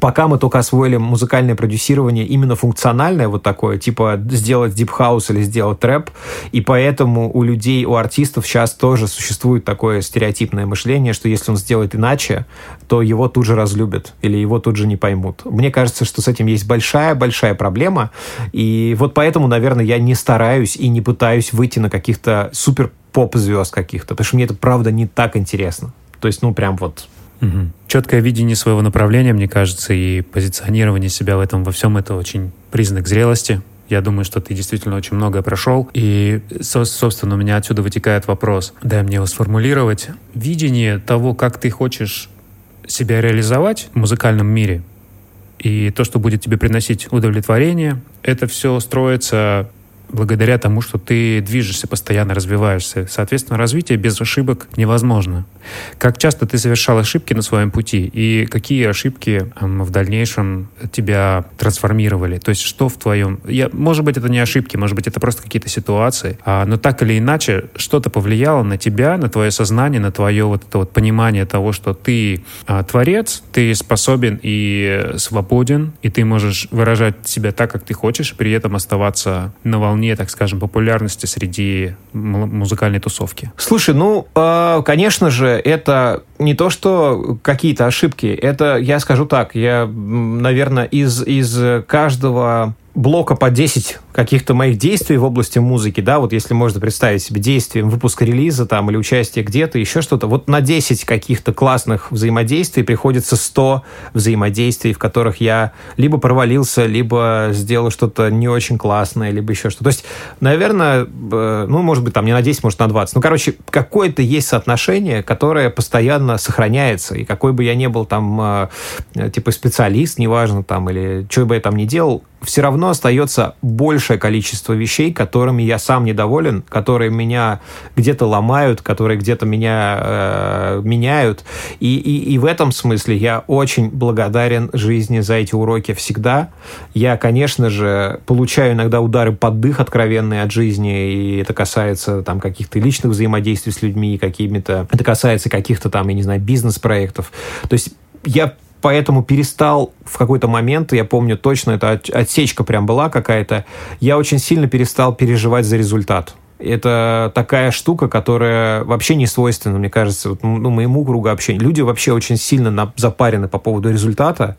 Пока мы только освоили музыкальное продюсирование именно функциональное, вот такое, типа сделать дип-хаус или сделать трэп, и поэтому у людей, у артистов сейчас тоже существует такое стереотипное мышление, что если он сделает иначе, то его тут же разлюбят или его тут же не поймут. Мне кажется, что с этим есть большая-большая проблема, и вот поэтому, наверное, я не стараюсь и не пытаюсь выйти на каких-то супер поп-звезд каких-то, потому что мне это, правда, не так интересно. То есть, ну, прям вот Угу. Четкое видение своего направления, мне кажется, и позиционирование себя в этом во всем это очень признак зрелости. Я думаю, что ты действительно очень многое прошел. И, собственно, у меня отсюда вытекает вопрос. Дай мне его сформулировать. Видение того, как ты хочешь себя реализовать в музыкальном мире, и то, что будет тебе приносить удовлетворение, это все строится благодаря тому, что ты движешься, постоянно развиваешься. Соответственно, развитие без ошибок невозможно. Как часто ты совершал ошибки на своем пути и какие ошибки в дальнейшем тебя трансформировали? То есть что в твоем... Я, может быть, это не ошибки, может быть, это просто какие-то ситуации, а, но так или иначе что-то повлияло на тебя, на твое сознание, на твое вот это вот понимание того, что ты а, творец, ты способен и свободен, и ты можешь выражать себя так, как ты хочешь, при этом оставаться на волне, так скажем, популярности среди музыкальной тусовки. Слушай, ну, э, конечно же, это не то, что какие-то ошибки. Это, я скажу так, я, наверное, из, из каждого блока по 10 каких-то моих действий в области музыки, да, вот если можно представить себе действие выпуска релиза там или участие где-то, еще что-то, вот на 10 каких-то классных взаимодействий приходится 100 взаимодействий, в которых я либо провалился, либо сделал что-то не очень классное, либо еще что-то. То есть, наверное, э, ну, может быть, там не на 10, может, на 20. Ну, короче, какое-то есть соотношение, которое постоянно сохраняется, и какой бы я ни был там, э, типа, специалист, неважно, там, или что бы я там ни делал, все равно остается большее количество вещей, которыми я сам недоволен, которые меня где-то ломают, которые где-то меня э, меняют. И, и, и в этом смысле я очень благодарен жизни за эти уроки всегда. Я, конечно же, получаю иногда удары под дых откровенные от жизни, и это касается там каких-то личных взаимодействий с людьми, какими-то, это касается каких-то там, я не знаю, бизнес-проектов. То есть я поэтому перестал в какой-то момент, я помню точно, это отсечка прям была какая-то, я очень сильно перестал переживать за результат. Это такая штука, которая вообще не свойственна, мне кажется, вот, ну, моему кругу общения. Люди вообще очень сильно на, запарены по поводу результата.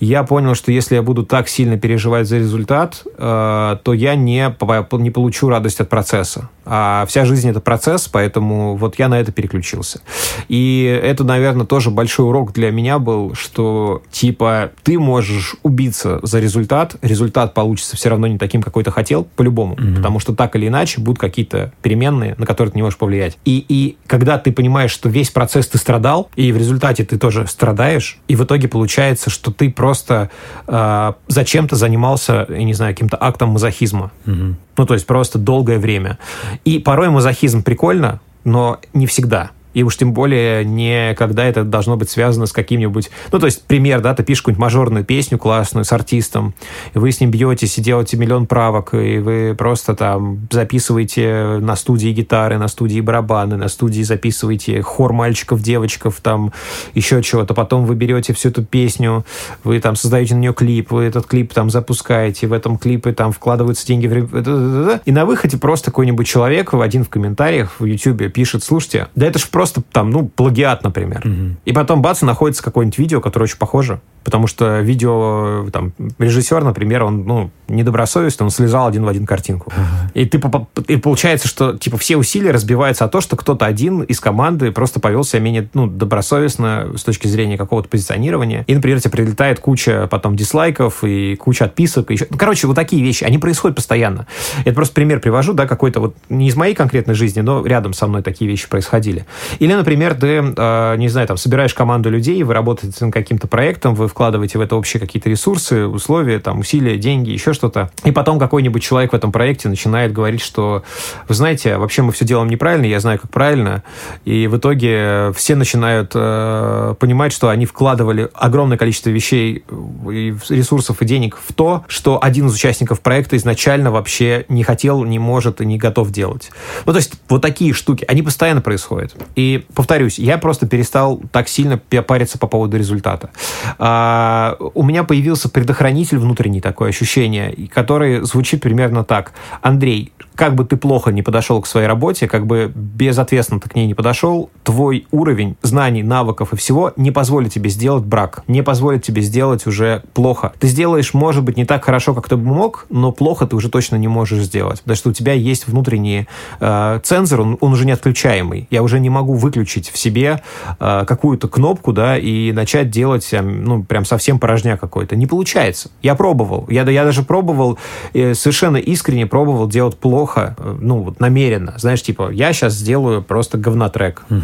Я понял, что если я буду так сильно переживать за результат, э, то я не, не получу радость от процесса. А вся жизнь это процесс, поэтому вот я на это переключился. И это, наверное, тоже большой урок для меня был, что типа ты можешь убиться за результат, результат получится все равно не таким, какой ты хотел, по-любому, mm-hmm. потому что так или иначе будут какие-то переменные, на которые ты не можешь повлиять. И, и когда ты понимаешь, что весь процесс ты страдал, и в результате ты тоже страдаешь, и в итоге получается, что ты просто э, зачем-то занимался, я не знаю, каким-то актом мазохизма. Угу. Ну, то есть просто долгое время. И порой мазохизм прикольно, но не всегда. И уж тем более не когда это должно быть связано с каким-нибудь... Ну, то есть, пример, да, ты пишешь какую-нибудь мажорную песню классную с артистом, и вы с ним бьетесь и делаете миллион правок, и вы просто там записываете на студии гитары, на студии барабаны, на студии записываете хор мальчиков, девочков, там еще чего-то. Потом вы берете всю эту песню, вы там создаете на нее клип, вы этот клип там запускаете, в этом клипе там вкладываются деньги в... И на выходе просто какой-нибудь человек один в комментариях в YouTube пишет, слушайте, да это ж просто просто там, ну, плагиат, например. Угу. И потом, бац, находится какое-нибудь видео, которое очень похоже. Потому что видео, там, режиссер, например, он, ну, недобросовестный, он слезал один в один картинку. И, ты, и получается, что, типа, все усилия разбиваются о то, что кто-то один из команды просто повел себя менее, ну, добросовестно с точки зрения какого-то позиционирования. И, например, тебе прилетает куча потом дизлайков и куча отписок. И еще... Ну, короче, вот такие вещи, они происходят постоянно. Это просто пример привожу, да, какой-то вот, не из моей конкретной жизни, но рядом со мной такие вещи происходили. Или, например, ты, э, не знаю, там, собираешь команду людей, вы работаете над каким-то проектом, вы вкладываете в это общие какие-то ресурсы, условия, там, усилия, деньги, еще что-то. И потом какой-нибудь человек в этом проекте начинает говорить, что, вы знаете, вообще мы все делаем неправильно, я знаю, как правильно. И в итоге все начинают э, понимать, что они вкладывали огромное количество вещей, и ресурсов и денег в то, что один из участников проекта изначально вообще не хотел, не может и не готов делать. Ну, то есть вот такие штуки, они постоянно происходят. И, повторюсь, я просто перестал так сильно париться по поводу результата. А, у меня появился предохранитель внутренний, такое ощущение, который звучит примерно так. Андрей, как бы ты плохо не подошел к своей работе, как бы безответственно ты к ней не подошел, твой уровень знаний, навыков и всего не позволит тебе сделать брак, не позволит тебе сделать уже плохо. Ты сделаешь, может быть, не так хорошо, как ты бы мог, но плохо ты уже точно не можешь сделать, потому что у тебя есть внутренний э, цензор, он, он уже не отключаемый. Я уже не могу выключить в себе э, какую-то кнопку, да, и начать делать, э, ну, прям совсем порожня какой-то. Не получается. Я пробовал. Я, я даже пробовал, э, совершенно искренне пробовал делать плохо, плохо, э, ну, вот намеренно. Знаешь, типа, я сейчас сделаю просто говнотрек. Угу.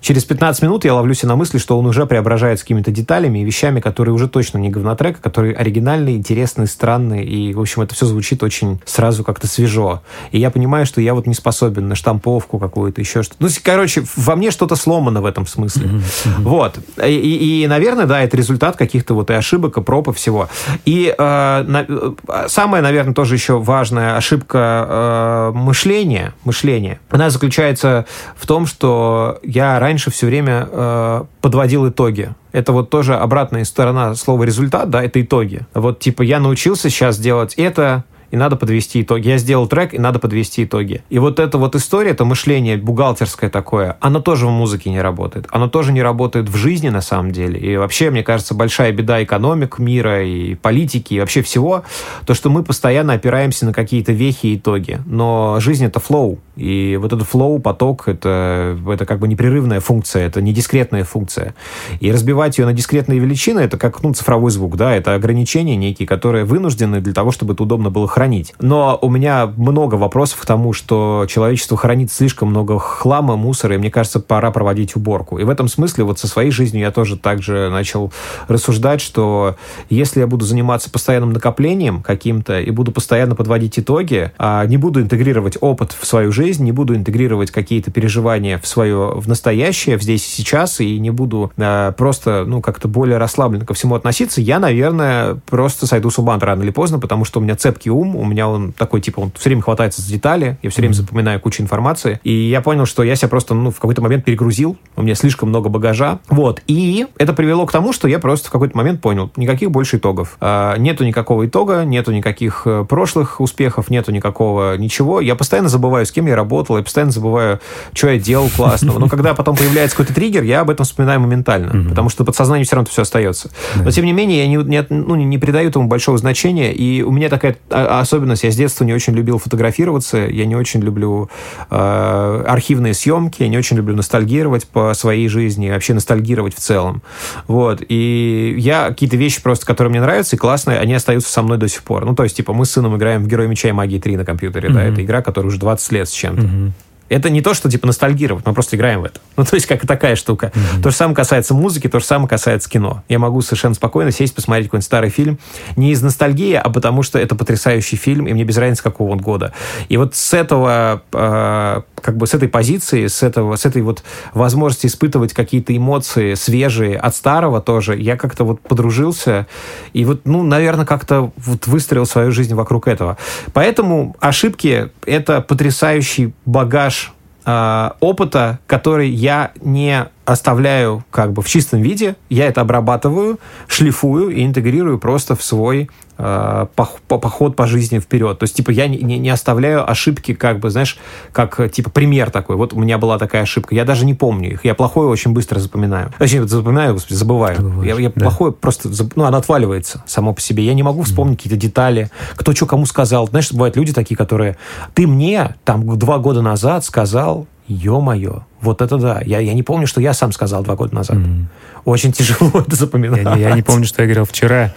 Через 15 минут я ловлю себя на мысли, что он уже преображается какими-то деталями и вещами, которые уже точно не говнотрек, а которые оригинальные, интересные, странные. И, в общем, это все звучит очень сразу как-то свежо. И я понимаю, что я вот не способен на штамповку какую-то, еще что-то. Ну, короче, во мне что-то сломано в этом смысле. Mm-hmm. Вот. И, и, и, наверное, да, это результат каких-то вот и ошибок, и проб, и всего. И э, на, э, самая, наверное, тоже еще важная ошибка э, мышления, мышления, она заключается в том, что я раньше раньше все время э, подводил итоги. Это вот тоже обратная сторона слова результат, да, это итоги. Вот типа я научился сейчас делать это, и надо подвести итоги. Я сделал трек, и надо подвести итоги. И вот эта вот история, это мышление бухгалтерское такое, оно тоже в музыке не работает. Оно тоже не работает в жизни на самом деле. И вообще, мне кажется, большая беда экономик мира и политики, и вообще всего, то, что мы постоянно опираемся на какие-то вехи и итоги. Но жизнь — это flow. И вот этот flow, поток, это, это как бы непрерывная функция, это не дискретная функция. И разбивать ее на дискретные величины, это как ну, цифровой звук, да, это ограничения некие, которые вынуждены для того, чтобы это удобно было хранить хранить. Но у меня много вопросов к тому, что человечество хранит слишком много хлама, мусора, и мне кажется, пора проводить уборку. И в этом смысле вот со своей жизнью я тоже также начал рассуждать, что если я буду заниматься постоянным накоплением каким-то и буду постоянно подводить итоги, а не буду интегрировать опыт в свою жизнь, не буду интегрировать какие-то переживания в свое, в настоящее, в здесь и сейчас, и не буду э, просто, ну, как-то более расслабленно ко всему относиться, я, наверное, просто сойду с ума рано или поздно, потому что у меня цепкий ум, у меня он такой, типа, он все время хватается за детали, я все время запоминаю кучу информации, и я понял, что я себя просто, ну, в какой-то момент перегрузил, у меня слишком много багажа, вот, и это привело к тому, что я просто в какой-то момент понял, никаких больше итогов. Э, нету никакого итога, нету никаких э, прошлых успехов, нету никакого ничего. Я постоянно забываю, с кем я работал, я постоянно забываю, что я делал классного. Но когда потом появляется какой-то триггер, я об этом вспоминаю моментально, потому что подсознание все равно все остается. Но, тем не менее, я не, не, ну, не придаю этому большого значения, и у меня такая а, особенность, я с детства не очень любил фотографироваться, я не очень люблю э, архивные съемки, я не очень люблю ностальгировать по своей жизни, вообще ностальгировать в целом. Вот. И я какие-то вещи просто, которые мне нравятся и классные, они остаются со мной до сих пор. Ну, то есть, типа, мы с сыном играем в Герой Меча и Магии 3 на компьютере, mm-hmm. да, это игра, которая уже 20 лет с чем-то. Mm-hmm. Это не то, что типа ностальгировать, мы просто играем в это. Ну, то есть, как такая штука. Mm-hmm. То же самое касается музыки, то же самое касается кино. Я могу совершенно спокойно сесть, посмотреть какой-нибудь старый фильм. Не из ностальгии, а потому что это потрясающий фильм, и мне без разницы, какого он года. И вот с этого, э, как бы с этой позиции, с, этого, с этой вот возможности испытывать какие-то эмоции свежие от старого тоже, я как-то вот подружился. И вот, ну, наверное, как-то вот выстроил свою жизнь вокруг этого. Поэтому ошибки — это потрясающий багаж э, опыта, который я не оставляю как бы в чистом виде, я это обрабатываю, шлифую и интегрирую просто в свой поход по жизни вперед. То есть, типа, я не, не оставляю ошибки, как бы, знаешь, как, типа, пример такой. Вот у меня была такая ошибка. Я даже не помню их. Я плохое очень быстро запоминаю. Точнее, запоминаю, господи, забываю. Я, я да. плохое просто, ну, оно отваливается само по себе. Я не могу вспомнить mm. какие-то детали, кто что кому сказал. Знаешь, бывают люди такие, которые, ты мне там два года назад сказал, ё-моё, вот это да. Я, я не помню, что я сам сказал два года назад. Mm-hmm. Очень тяжело <laughs> это запоминать. Я, я не помню, что я говорил вчера.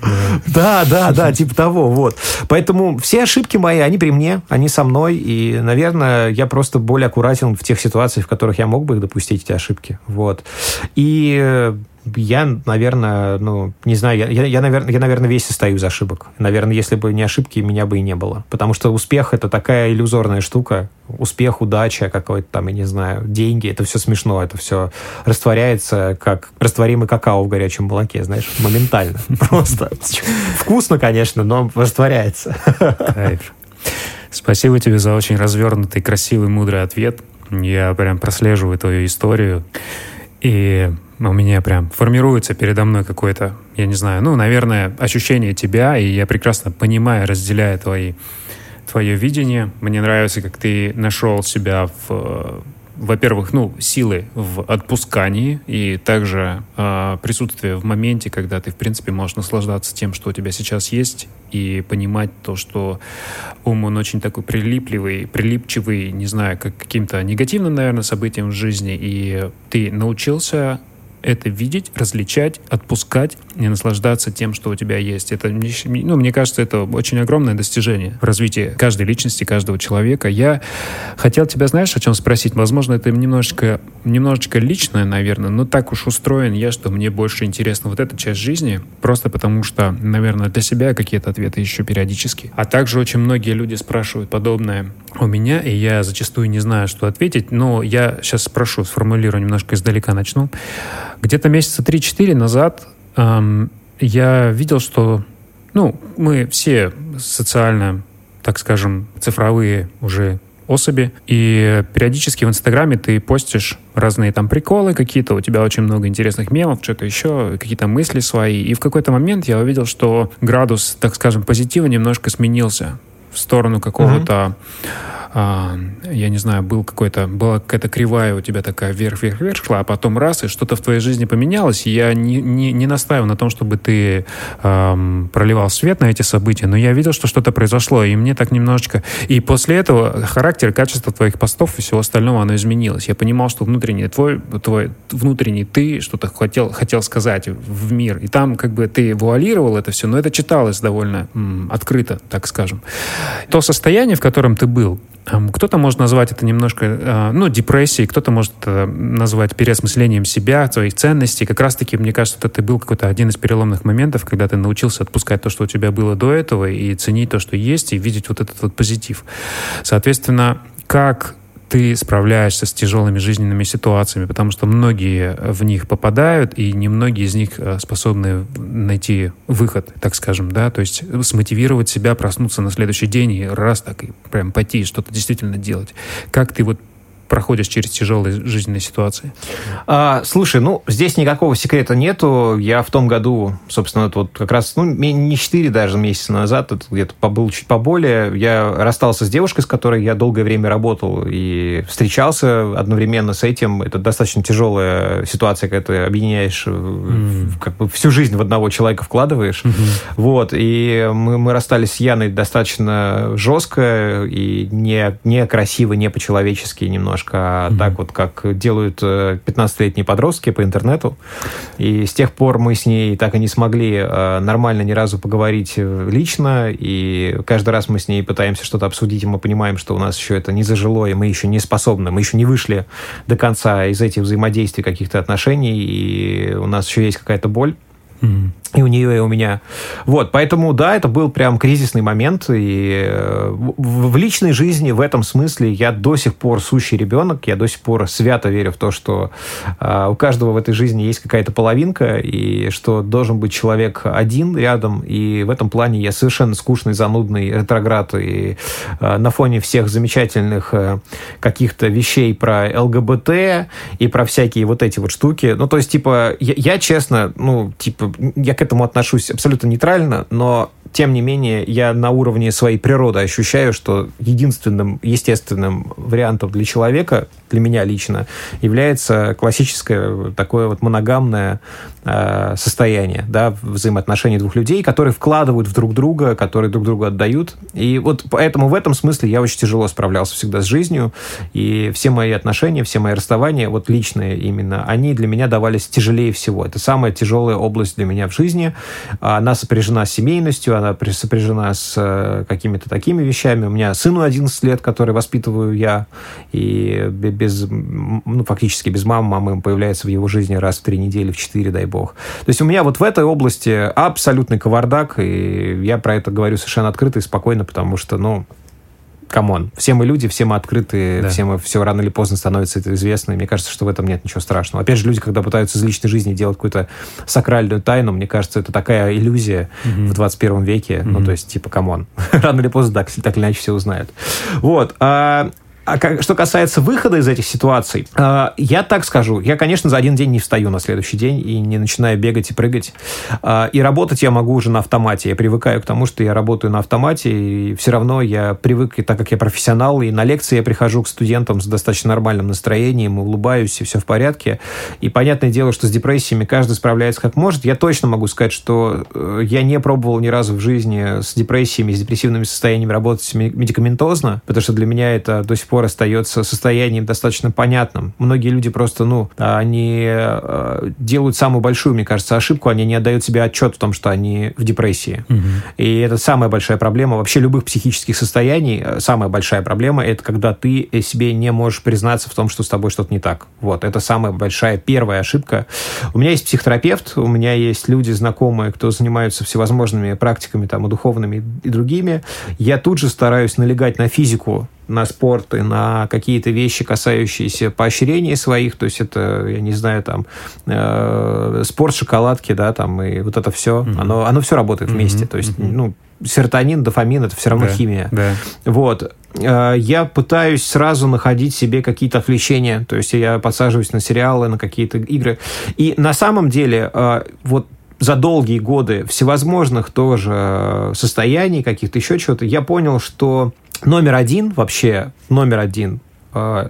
<laughs> Да, да, да, типа того, вот. Поэтому все ошибки мои, они при мне, они со мной, и, наверное, я просто более аккуратен в тех ситуациях, в которых я мог бы допустить эти ошибки, вот. И я, наверное, ну, не знаю, я, я, я, наверное, я, наверное, весь состою из ошибок. Наверное, если бы не ошибки, меня бы и не было. Потому что успех — это такая иллюзорная штука. Успех, удача какой-то там, я не знаю, деньги — это все смешно, это все растворяется, как растворимый какао в горячем молоке, знаешь, моментально. <laughs> Просто. Вкусно, конечно, но растворяется. Спасибо тебе за очень развернутый, красивый, мудрый ответ. Я прям прослеживаю твою историю. И у меня прям формируется передо мной какое-то, я не знаю, ну, наверное, ощущение тебя, и я прекрасно понимаю, разделяю твои, твое видение. Мне нравится, как ты нашел себя в во-первых, ну, силы в отпускании и также э, присутствие в моменте, когда ты, в принципе, можешь наслаждаться тем, что у тебя сейчас есть, и понимать то, что ум, он очень такой прилипливый, прилипчивый, не знаю, как каким-то негативным, наверное, событием в жизни, и ты научился это видеть, различать, отпускать и наслаждаться тем, что у тебя есть. Это, ну, мне кажется, это очень огромное достижение в развитии каждой личности, каждого человека. Я хотел тебя, знаешь, о чем спросить? Возможно, это немножечко, немножечко личное, наверное, но так уж устроен я, что мне больше интересна вот эта часть жизни, просто потому что, наверное, для себя какие-то ответы еще периодически. А также очень многие люди спрашивают подобное у меня, и я зачастую не знаю, что ответить, но я сейчас спрошу, сформулирую немножко издалека начну. Где-то месяца 3-4 назад я видел, что ну, мы все социально, так скажем, цифровые уже особи, и периодически в Инстаграме ты постишь разные там приколы какие-то, у тебя очень много интересных мемов, что-то еще, какие-то мысли свои, и в какой-то момент я увидел, что градус, так скажем, позитива немножко сменился в сторону какого-то а, я не знаю, был какой-то, была какая-то кривая у тебя такая вверх-вверх-вверх шла, а потом раз, и что-то в твоей жизни поменялось. Я не, не, не настаиваю на том, чтобы ты эм, проливал свет на эти события, но я видел, что что-то произошло, и мне так немножечко... И после этого характер, качество твоих постов и всего остального, оно изменилось. Я понимал, что внутренний твой, твой внутренний ты что-то хотел, хотел сказать в мир. И там как бы ты вуалировал это все, но это читалось довольно м, открыто, так скажем. То состояние, в котором ты был, кто-то может назвать это немножко, э, ну, депрессией, кто-то может это назвать переосмыслением себя, своих ценностей. Как раз-таки, мне кажется, это был какой-то один из переломных моментов, когда ты научился отпускать то, что у тебя было до этого, и ценить то, что есть, и видеть вот этот вот позитив. Соответственно, как ты справляешься с тяжелыми жизненными ситуациями, потому что многие в них попадают, и немногие из них э, способны найти выход, так скажем, да, то есть смотивировать себя, проснуться на следующий день и раз так и прям пойти что-то действительно делать. Как ты вот проходишь через тяжелые жизненные ситуации? А, слушай, ну, здесь никакого секрета нету. Я в том году, собственно, вот как раз, ну, не 4 даже месяца назад, это где-то побыл чуть поболее, я расстался с девушкой, с которой я долгое время работал и встречался одновременно с этим. Это достаточно тяжелая ситуация, когда ты объединяешь mm. как бы всю жизнь в одного человека вкладываешь. Mm-hmm. Вот, и мы, мы расстались с Яной достаточно жестко и не, не красиво, не по-человечески немножко немножко, mm-hmm. так вот, как делают 15-летние э, подростки по интернету. И с тех пор мы с ней так и не смогли э, нормально ни разу поговорить э, лично, и каждый раз мы с ней пытаемся что-то обсудить, и мы понимаем, что у нас еще это не зажило, и мы еще не способны, мы еще не вышли до конца из этих взаимодействий каких-то отношений, и у нас еще есть какая-то боль. Mm-hmm. И у нее, и у меня. Вот, поэтому, да, это был прям кризисный момент. И э, в, личной жизни в этом смысле я до сих пор сущий ребенок. Я до сих пор свято верю в то, что э, у каждого в этой жизни есть какая-то половинка, и что должен быть человек один рядом. И в этом плане я совершенно скучный, занудный ретроград. И э, на фоне всех замечательных каких-то вещей про ЛГБТ и про всякие вот эти вот штуки. Ну, то есть, типа, я, я честно, ну, типа, я к этому отношусь абсолютно нейтрально, но тем не менее, я на уровне своей природы ощущаю, что единственным естественным вариантом для человека, для меня лично, является классическое такое вот моногамное э, состояние, да, взаимоотношений двух людей, которые вкладывают в друг друга, которые друг другу отдают. И вот поэтому в этом смысле я очень тяжело справлялся всегда с жизнью, и все мои отношения, все мои расставания, вот личные именно, они для меня давались тяжелее всего. Это самая тяжелая область для меня в жизни. Она сопряжена с семейностью, она сопряжена с э, какими-то такими вещами. У меня сыну 11 лет, который воспитываю я, и без, ну, фактически без мамы, мама появляется в его жизни раз в три недели, в четыре, дай бог. То есть у меня вот в этой области абсолютный кавардак, и я про это говорю совершенно открыто и спокойно, потому что, ну, come on, все мы люди, все мы открыты, да. все мы все рано или поздно становится это известно, и мне кажется, что в этом нет ничего страшного. Опять же, люди, когда пытаются из личной жизни делать какую-то сакральную тайну, мне кажется, это такая иллюзия угу. в 21 веке, угу. ну, то есть, типа, come on, <laughs> рано или поздно так, так или иначе все узнают. Вот, а а как, что касается выхода из этих ситуаций, э, я так скажу, я, конечно, за один день не встаю на следующий день и не начинаю бегать и прыгать. Э, и работать я могу уже на автомате. Я привыкаю к тому, что я работаю на автомате, и все равно я привык, и так как я профессионал, и на лекции я прихожу к студентам с достаточно нормальным настроением, улыбаюсь, и все в порядке. И понятное дело, что с депрессиями каждый справляется как может. Я точно могу сказать, что э, я не пробовал ни разу в жизни с депрессиями, с депрессивными состояниями работать медикаментозно, потому что для меня это до сих пор пор остается состоянием достаточно понятным. Многие люди просто, ну, они э, делают самую большую, мне кажется, ошибку, они не отдают себе отчет в том, что они в депрессии. Угу. И это самая большая проблема вообще любых психических состояний. Э, самая большая проблема – это когда ты себе не можешь признаться в том, что с тобой что-то не так. Вот, это самая большая первая ошибка. У меня есть психотерапевт, у меня есть люди знакомые, кто занимаются всевозможными практиками, там, и духовными, и другими. Я тут же стараюсь налегать на физику на спорт и на какие-то вещи, касающиеся поощрения своих, то есть это, я не знаю, там, э, спорт, шоколадки, да, там, и вот это все, mm-hmm. оно, оно все работает mm-hmm. вместе, то есть, mm-hmm. ну, серотонин, дофамин, это все равно да, химия. Да. Вот. Э, я пытаюсь сразу находить себе какие-то отвлечения, то есть я подсаживаюсь на сериалы, на какие-то игры. И на самом деле, э, вот за долгие годы всевозможных тоже состояний, каких-то еще чего-то, я понял, что номер один вообще, номер один э,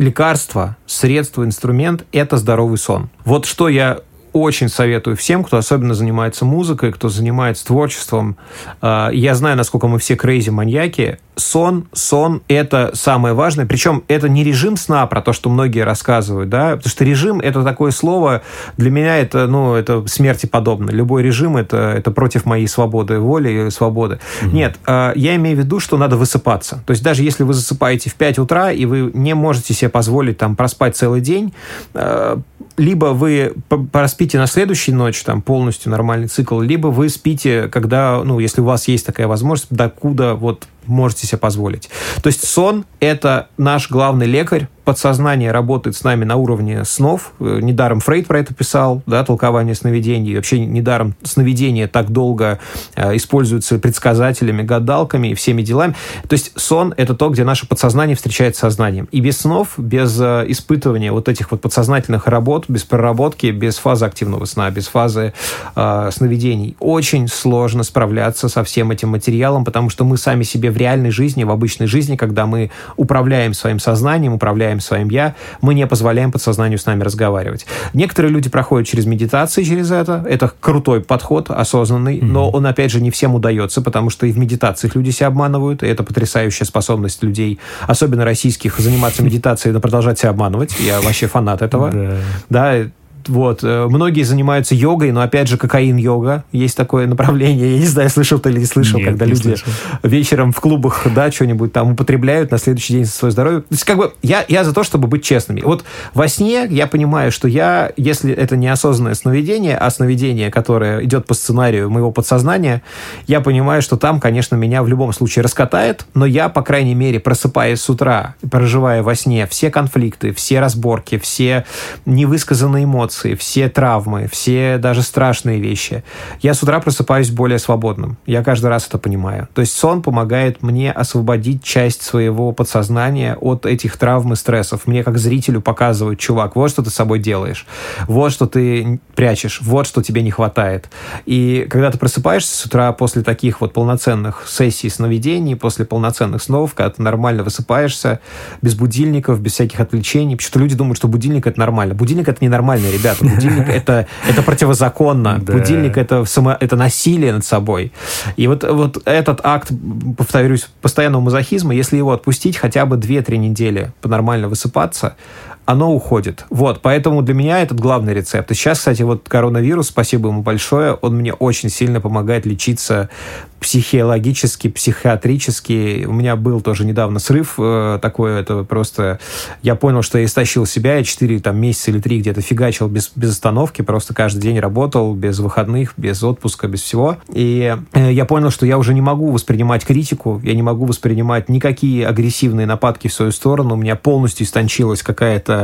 лекарство, средство, инструмент – это здоровый сон. Вот что я очень советую всем, кто особенно занимается музыкой, кто занимается творчеством. А, я знаю, насколько мы все крейзи маньяки. Сон, сон – это самое важное. Причем это не режим сна, про то, что многие рассказывают, да, потому что режим – это такое слово, для меня это, ну, это смерти подобно. Любой режим – это, это против моей свободы воли и свободы. Mm-hmm. Нет, а, я имею в виду, что надо высыпаться. То есть даже если вы засыпаете в 5 утра, и вы не можете себе позволить там проспать целый день, а, либо вы проспите на следующую ночь там полностью нормальный цикл, либо вы спите, когда, ну, если у вас есть такая возможность, докуда вот можете себе позволить. То есть сон – это наш главный лекарь, подсознание работает с нами на уровне снов. Э, недаром Фрейд про это писал, да, толкование сновидений. Вообще недаром сновидения так долго э, используются предсказателями, гадалками и всеми делами. То есть сон – это то, где наше подсознание встречается сознанием. И без снов, без э, испытывания вот этих вот подсознательных работ, без проработки, без фазы активного сна, без фазы э, сновидений, очень сложно справляться со всем этим материалом, потому что мы сами себе реальной жизни, в обычной жизни, когда мы управляем своим сознанием, управляем своим «я», мы не позволяем подсознанию с нами разговаривать. Некоторые люди проходят через медитации через это. Это крутой подход, осознанный, mm-hmm. но он, опять же, не всем удается, потому что и в медитациях люди себя обманывают, и это потрясающая способность людей, особенно российских, заниматься медитацией, но продолжать себя обманывать. Я вообще фанат этого. Да, вот. Э, многие занимаются йогой, но, опять же, кокаин-йога. Есть такое направление. Я не знаю, слышал ты или не слышал, Нет, когда не люди слышал. вечером в клубах, да, что-нибудь там употребляют на следующий день за свое здоровье. То есть, как бы, я, я за то, чтобы быть честными. Вот во сне я понимаю, что я, если это не осознанное сновидение, а сновидение, которое идет по сценарию моего подсознания, я понимаю, что там, конечно, меня в любом случае раскатает, но я, по крайней мере, просыпаясь с утра, проживая во сне все конфликты, все разборки, все невысказанные эмоции, эмоции, все травмы, все даже страшные вещи, я с утра просыпаюсь более свободным. Я каждый раз это понимаю. То есть сон помогает мне освободить часть своего подсознания от этих травм и стрессов. Мне как зрителю показывают, чувак, вот что ты с собой делаешь, вот что ты прячешь, вот что тебе не хватает. И когда ты просыпаешься с утра после таких вот полноценных сессий сновидений, после полноценных снов, когда ты нормально высыпаешься, без будильников, без всяких отвлечений. Почему-то люди думают, что будильник это нормально. Будильник это ненормально, ребята будильник это, это противозаконно. Да. Будильник это, само, это насилие над собой. И вот, вот этот акт, повторюсь, постоянного мазохизма, если его отпустить хотя бы 2-3 недели нормально высыпаться, оно уходит. Вот, поэтому для меня этот главный рецепт. И сейчас, кстати, вот коронавирус, спасибо ему большое, он мне очень сильно помогает лечиться психиологически, психиатрически. У меня был тоже недавно срыв э, такой, это просто... Я понял, что я истощил себя, я 4 там, месяца или 3 где-то фигачил без, без остановки, просто каждый день работал, без выходных, без отпуска, без всего. И э, я понял, что я уже не могу воспринимать критику, я не могу воспринимать никакие агрессивные нападки в свою сторону. У меня полностью истончилась какая-то,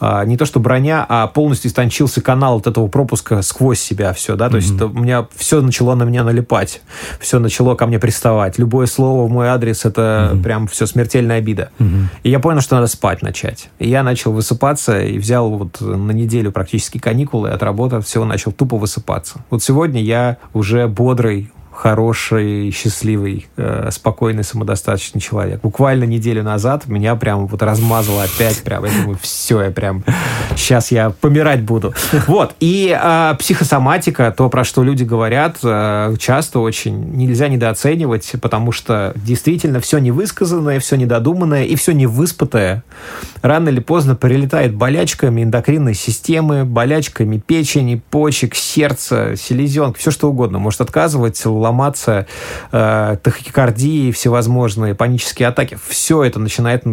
э, не то что броня, а полностью истончился канал вот этого пропуска сквозь себя все, да, то mm-hmm. есть это, у меня все начало на меня налипать. Все начало ко мне приставать. Любое слово в мой адрес это угу. прям все смертельная обида. Угу. И я понял, что надо спать начать. И я начал высыпаться и взял вот на неделю практически каникулы, отработав, все, начал тупо высыпаться. Вот сегодня я уже бодрый, хороший, счастливый, э, спокойный, самодостаточный человек. Буквально неделю назад меня прям вот размазало опять, прям, я думаю, все, я прям, сейчас я помирать буду. <laughs> Вот, и э, психосоматика, то, про что люди говорят, э, часто очень нельзя недооценивать, потому что действительно все невысказанное, все недодуманное и все невыспатое рано или поздно прилетает болячками эндокринной системы, болячками печени, почек, сердца, селезенки, все что угодно. Может отказывать, ломаться, э, тахикардии всевозможные, панические атаки. Все это начинает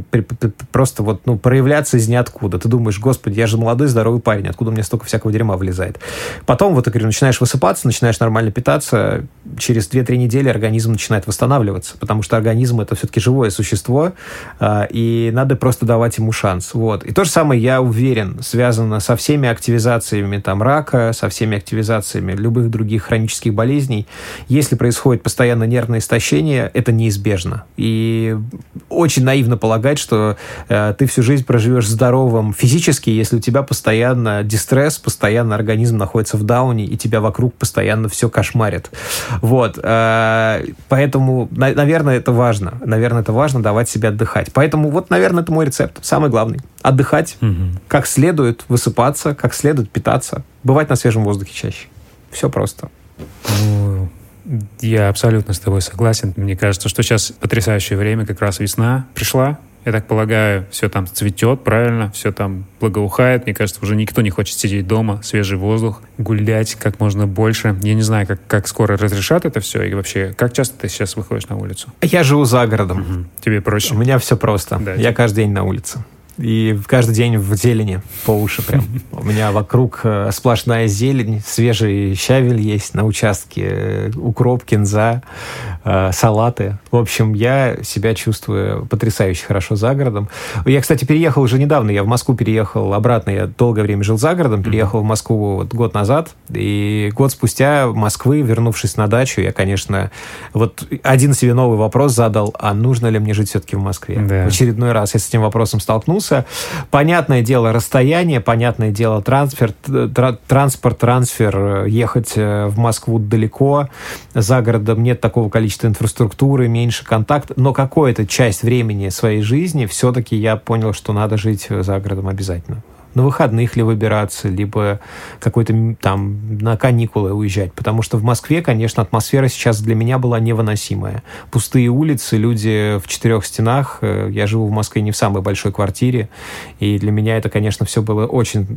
просто вот, ну, проявляться из ниоткуда. Ты думаешь, господи, я же молодой, здоровый парень, откуда у меня столько всякого дерьма вылезает? Потом, вот, я говорю, начинаешь высыпаться, начинаешь нормально питаться, через 2-3 недели организм начинает восстанавливаться, потому что организм это все-таки живое существо, э, и надо просто давать ему шанс. Вот. И то же самое, я уверен, связано со всеми активизациями там, рака, со всеми активизациями любых других хронических болезней. Есть если происходит постоянно нервное истощение, это неизбежно. И очень наивно полагать, что э, ты всю жизнь проживешь здоровым физически, если у тебя постоянно дистресс, постоянно организм находится в дауне, и тебя вокруг постоянно все кошмарит. Вот. Э, поэтому, на, наверное, это важно. Наверное, это важно давать себе отдыхать. Поэтому вот, наверное, это мой рецепт. Самый главный. Отдыхать, угу. как следует, высыпаться, как следует питаться, бывать на свежем воздухе чаще. Все просто. Ну, я абсолютно с тобой согласен. Мне кажется, что сейчас потрясающее время, как раз весна пришла. Я так полагаю, все там цветет, правильно, все там благоухает. Мне кажется, уже никто не хочет сидеть дома, свежий воздух, гулять как можно больше. Я не знаю, как, как скоро разрешат это все, и вообще, как часто ты сейчас выходишь на улицу? Я живу за городом. Угу. Тебе проще? У меня все просто. Да, я тебе... каждый день на улице. И каждый день в зелени по уши прям. <laughs> У меня вокруг э, сплошная зелень, свежий щавель есть на участке, э, укроп, кинза, э, салаты. В общем, я себя чувствую потрясающе хорошо за городом. Я, кстати, переехал уже недавно, я в Москву переехал обратно, я долгое время жил за городом, переехал в Москву вот год назад, и год спустя Москвы, вернувшись на дачу, я, конечно, вот один себе новый вопрос задал, а нужно ли мне жить все-таки в Москве? Да. В очередной раз я с этим вопросом столкнулся, вернулся. Понятное дело, расстояние, понятное дело, трансфер, транспорт, трансфер, ехать э, в Москву далеко, за городом нет такого количества инфраструктуры, меньше контакт, но какую-то часть времени своей жизни все-таки я понял, что надо жить за городом обязательно на выходных ли выбираться, либо какой-то там на каникулы уезжать. Потому что в Москве, конечно, атмосфера сейчас для меня была невыносимая. Пустые улицы, люди в четырех стенах. Э, я живу в Москве не в самой большой квартире. И для меня это, конечно, все было очень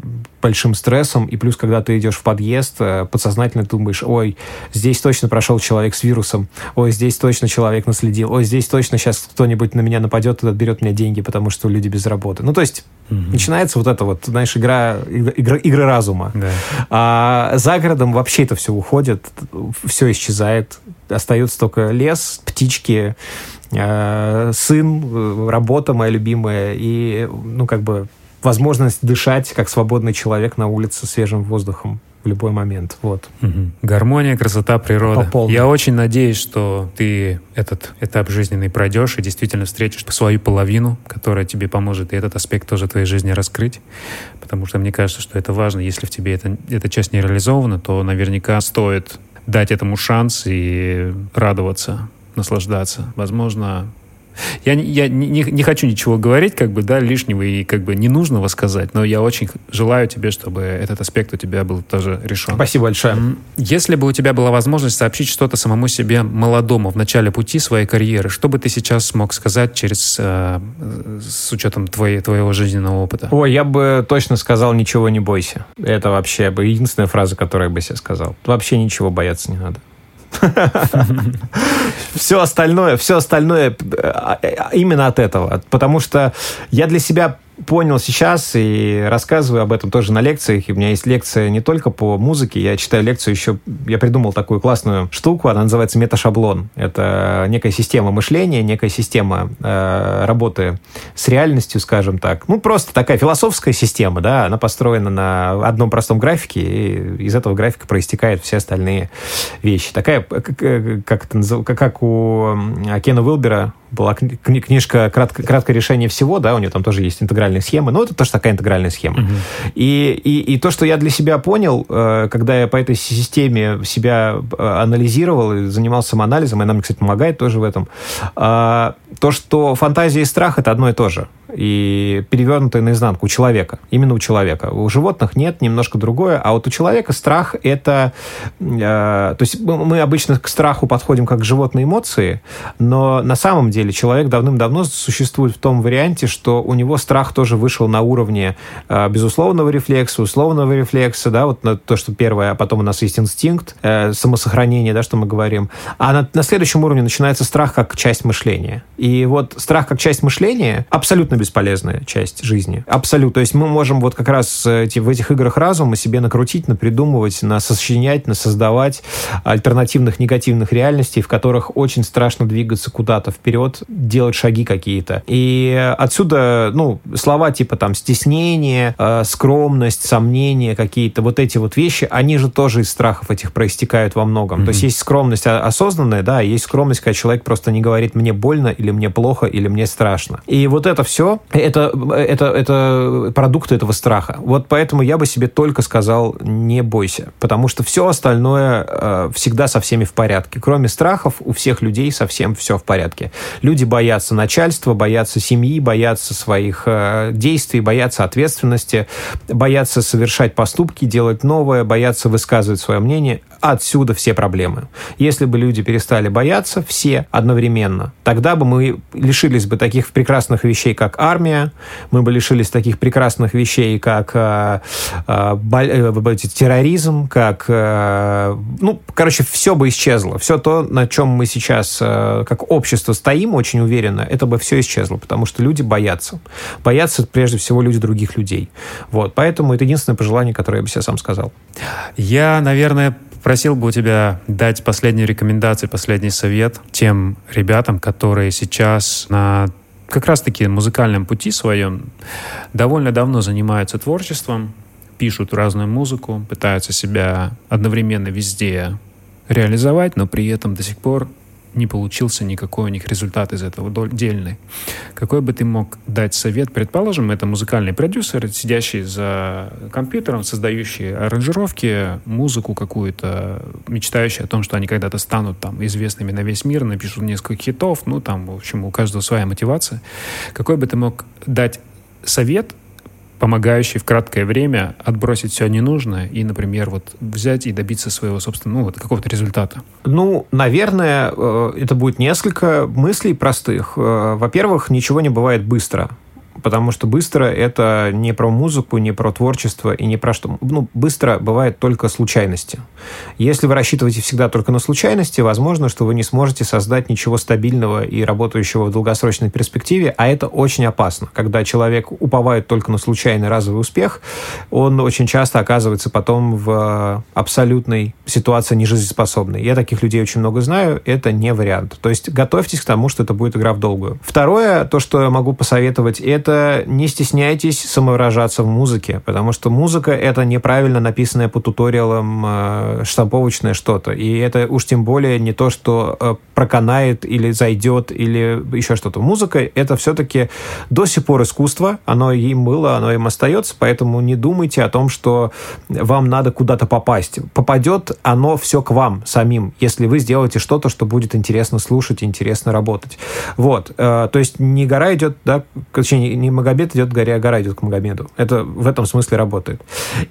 большим стрессом. И плюс, когда ты идешь в подъезд, э, подсознательно думаешь, ой, здесь точно прошел человек с вирусом. Ой, здесь точно человек наследил. Ой, здесь точно сейчас кто-нибудь на меня нападет и отберет мне деньги, потому что люди без работы. Ну, то есть угу. начинается вот это вот знаешь, игра, игра, игры разума. Да. А за городом вообще это все уходит, все исчезает. Остается только лес, птички, э, сын, работа моя любимая и, ну, как бы возможность дышать как свободный человек на улице свежим воздухом в любой момент. Вот. Угу. Гармония, красота, природа. Я очень надеюсь, что ты этот этап жизненный пройдешь и действительно встретишь свою половину, которая тебе поможет и этот аспект тоже твоей жизни раскрыть. Потому что мне кажется, что это важно. Если в тебе это, эта часть не реализована, то наверняка стоит дать этому шанс и радоваться, наслаждаться. Возможно, я, я не, не хочу ничего говорить, как бы, да, лишнего и как бы ненужного сказать, но я очень желаю тебе, чтобы этот аспект у тебя был тоже решен. Спасибо большое. Если бы у тебя была возможность сообщить что-то самому себе молодому в начале пути своей карьеры, что бы ты сейчас смог сказать через, э, с учетом твоей, твоего жизненного опыта? Ой, я бы точно сказал «ничего не бойся». Это вообще бы единственная фраза, которую я бы себе сказал. Вообще ничего бояться не надо. Все остальное, все остальное э, э, именно от этого. Потому что я для себя понял сейчас и рассказываю об этом тоже на лекциях. И у меня есть лекция не только по музыке, я читаю лекцию еще, я придумал такую классную штуку, она называется меташаблон. Это некая система мышления, некая система э, работы с реальностью, скажем так. Ну, просто такая философская система, да, она построена на одном простом графике, и из этого графика проистекают все остальные вещи. Такая, как, как, это, как у Кена Уилбера была кни книжка «Кратко, «Краткое решение всего», да, у нее там тоже есть интегральные схемы, но это тоже такая интегральная схема. Угу. И, и, и то, что я для себя понял, э, когда я по этой системе себя э, анализировал и занимался самоанализом, и она мне, кстати, помогает тоже в этом, э, то, что фантазия и страх — это одно и то же и перевернутое наизнанку у человека. Именно у человека. У животных нет, немножко другое. А вот у человека страх — это... Э, то есть мы обычно к страху подходим как к животной эмоции, но на самом деле человек давным-давно существует в том варианте, что у него страх тоже вышел на уровне э, безусловного рефлекса, условного рефлекса, да, вот на то, что первое, а потом у нас есть инстинкт, э, самосохранение, да, что мы говорим. А на, на следующем уровне начинается страх как часть мышления. И вот страх как часть мышления абсолютно бесполезная часть жизни. Абсолютно. То есть мы можем вот как раз эти, в этих играх разума себе накрутить, напридумывать, насочинять, насоздавать альтернативных негативных реальностей, в которых очень страшно двигаться куда-то вперед, делать шаги какие-то. И отсюда, ну, слова типа там стеснение, э, скромность, сомнения какие-то, вот эти вот вещи, они же тоже из страхов этих проистекают во многом. Mm-hmm. То есть есть скромность осознанная, да, есть скромность, когда человек просто не говорит «мне больно» или «мне плохо» или «мне страшно». И вот это все, это, это, это продукты этого страха. Вот поэтому я бы себе только сказал «не бойся», потому что все остальное э, всегда со всеми в порядке. Кроме страхов, у всех людей совсем все в порядке. Люди боятся начальства, боятся семьи, боятся своих э, действий, боятся ответственности, боятся совершать поступки, делать новое, боятся высказывать свое мнение. Отсюда все проблемы. Если бы люди перестали бояться все одновременно, тогда бы мы лишились бы таких прекрасных вещей, как армия, мы бы лишились таких прекрасных вещей, как э, э, э, терроризм, как, э, ну, короче, все бы исчезло. Все то, на чем мы сейчас э, как общество стоим очень уверенно, это бы все исчезло, потому что люди боятся. Боятся прежде всего люди других людей. Вот, поэтому это единственное пожелание, которое я бы себе сам сказал. Я, наверное, Просил бы у тебя дать последнюю рекомендацию, последний совет тем ребятам, которые сейчас на как раз-таки музыкальном пути своем довольно давно занимаются творчеством, пишут разную музыку, пытаются себя одновременно везде реализовать, но при этом до сих пор не получился никакой у них результат из этого дельный. Какой бы ты мог дать совет? Предположим, это музыкальный продюсер, сидящий за компьютером, создающий аранжировки, музыку какую-то, мечтающий о том, что они когда-то станут там известными на весь мир, напишут несколько хитов, ну там, в общем, у каждого своя мотивация. Какой бы ты мог дать совет помогающий в краткое время отбросить все ненужное и, например, вот взять и добиться своего собственного, ну, вот какого-то результата? Ну, наверное, э, это будет несколько мыслей простых. Э, во-первых, ничего не бывает быстро потому что быстро это не про музыку, не про творчество и не про что. Ну, быстро бывает только случайности. Если вы рассчитываете всегда только на случайности, возможно, что вы не сможете создать ничего стабильного и работающего в долгосрочной перспективе, а это очень опасно. Когда человек уповает только на случайный разовый успех, он очень часто оказывается потом в абсолютной ситуации нежизнеспособной. Я таких людей очень много знаю, это не вариант. То есть готовьтесь к тому, что это будет игра в долгую. Второе, то, что я могу посоветовать, это это не стесняйтесь самовыражаться в музыке, потому что музыка — это неправильно написанное по туториалам э, штамповочное что-то. И это уж тем более не то, что э, проканает или зайдет, или еще что-то. Музыка — это все-таки до сих пор искусство, оно им было, оно им остается, поэтому не думайте о том, что вам надо куда-то попасть. Попадет оно все к вам самим, если вы сделаете что-то, что будет интересно слушать, интересно работать. Вот. Э, то есть не гора идет, да, точнее, не Магомед идет к горе, а гора идет к Магомеду. Это в этом смысле работает.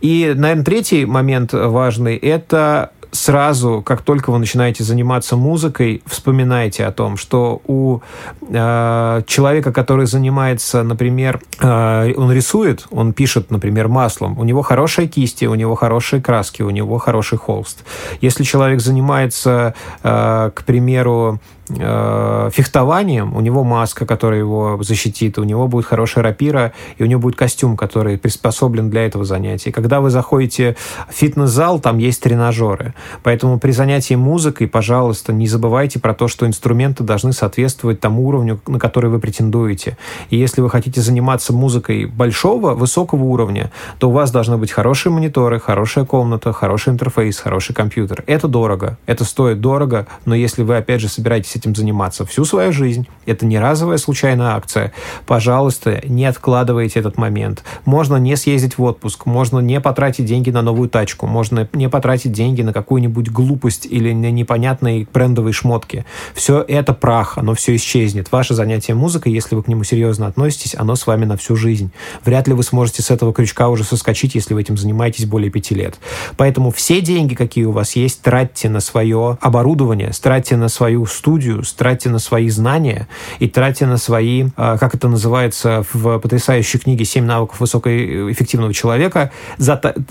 И, наверное, третий момент важный – это сразу, как только вы начинаете заниматься музыкой, вспоминайте о том, что у э, человека, который занимается, например, э, он рисует, он пишет, например, маслом, у него хорошие кисти, у него хорошие краски, у него хороший холст. Если человек занимается, э, к примеру, э, фехтованием, у него маска, которая его защитит, у него будет хорошая рапира, и у него будет костюм, который приспособлен для этого занятия. Когда вы заходите в фитнес-зал, там есть тренажеры. Поэтому при занятии музыкой, пожалуйста, не забывайте про то, что инструменты должны соответствовать тому уровню, на который вы претендуете. И если вы хотите заниматься музыкой большого, высокого уровня, то у вас должны быть хорошие мониторы, хорошая комната, хороший интерфейс, хороший компьютер. Это дорого, это стоит дорого, но если вы, опять же, собираетесь этим заниматься всю свою жизнь. Это не разовая случайная акция. Пожалуйста, не откладывайте этот момент. Можно не съездить в отпуск, можно не потратить деньги на новую тачку, можно не потратить деньги на какую-нибудь глупость или на непонятные брендовые шмотки. Все это прах, оно все исчезнет. Ваше занятие музыкой, если вы к нему серьезно относитесь, оно с вами на всю жизнь. Вряд ли вы сможете с этого крючка уже соскочить, если вы этим занимаетесь более пяти лет. Поэтому все деньги, какие у вас есть, тратьте на свое оборудование, тратьте на свою студию, тратьте на свои знания и тратьте на свои, а, как это называется в потрясающей книге «Семь навыков высокоэффективного человека»,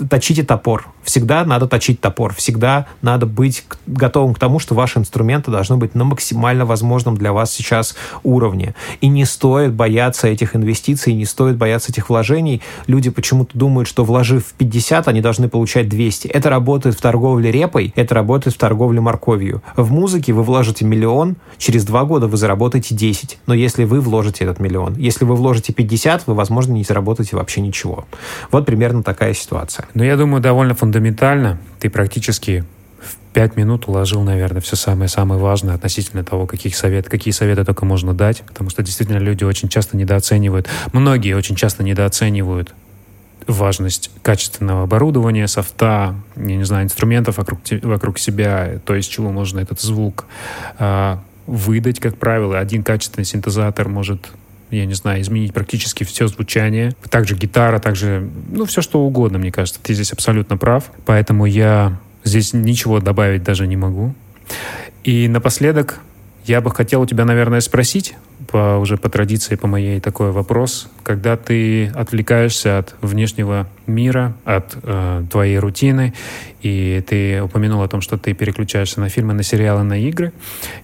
точите топор. Всегда надо точить топор. Всегда надо быть готовым к тому, что ваши инструменты должны быть на максимально возможном для вас сейчас уровне. И не стоит бояться этих инвестиций, не стоит бояться этих вложений. Люди почему-то думают, что вложив 50, они должны получать 200. Это работает в торговле репой, это работает в торговле морковью. В музыке вы вложите миллион, через два года вы заработаете 10. Но если вы вложите этот миллион, если вы вложите 50, вы, возможно, не заработаете вообще ничего. Вот примерно такая ситуация. Но я думаю, довольно фундаментально. Ты практически в пять минут уложил, наверное, все самое-самое важное относительно того, каких совет, какие советы только можно дать, потому что действительно люди очень часто недооценивают, многие очень часто недооценивают важность качественного оборудования, софта, я не знаю, инструментов вокруг, вокруг себя, то, из чего можно этот звук э, выдать, как правило. Один качественный синтезатор может я не знаю, изменить практически все звучание. Также гитара, также, ну, все что угодно, мне кажется. Ты здесь абсолютно прав. Поэтому я здесь ничего добавить даже не могу. И напоследок я бы хотел у тебя, наверное, спросить, по, уже по традиции, по моей, такой вопрос. Когда ты отвлекаешься от внешнего мира, от э, твоей рутины, и ты упомянул о том, что ты переключаешься на фильмы, на сериалы, на игры,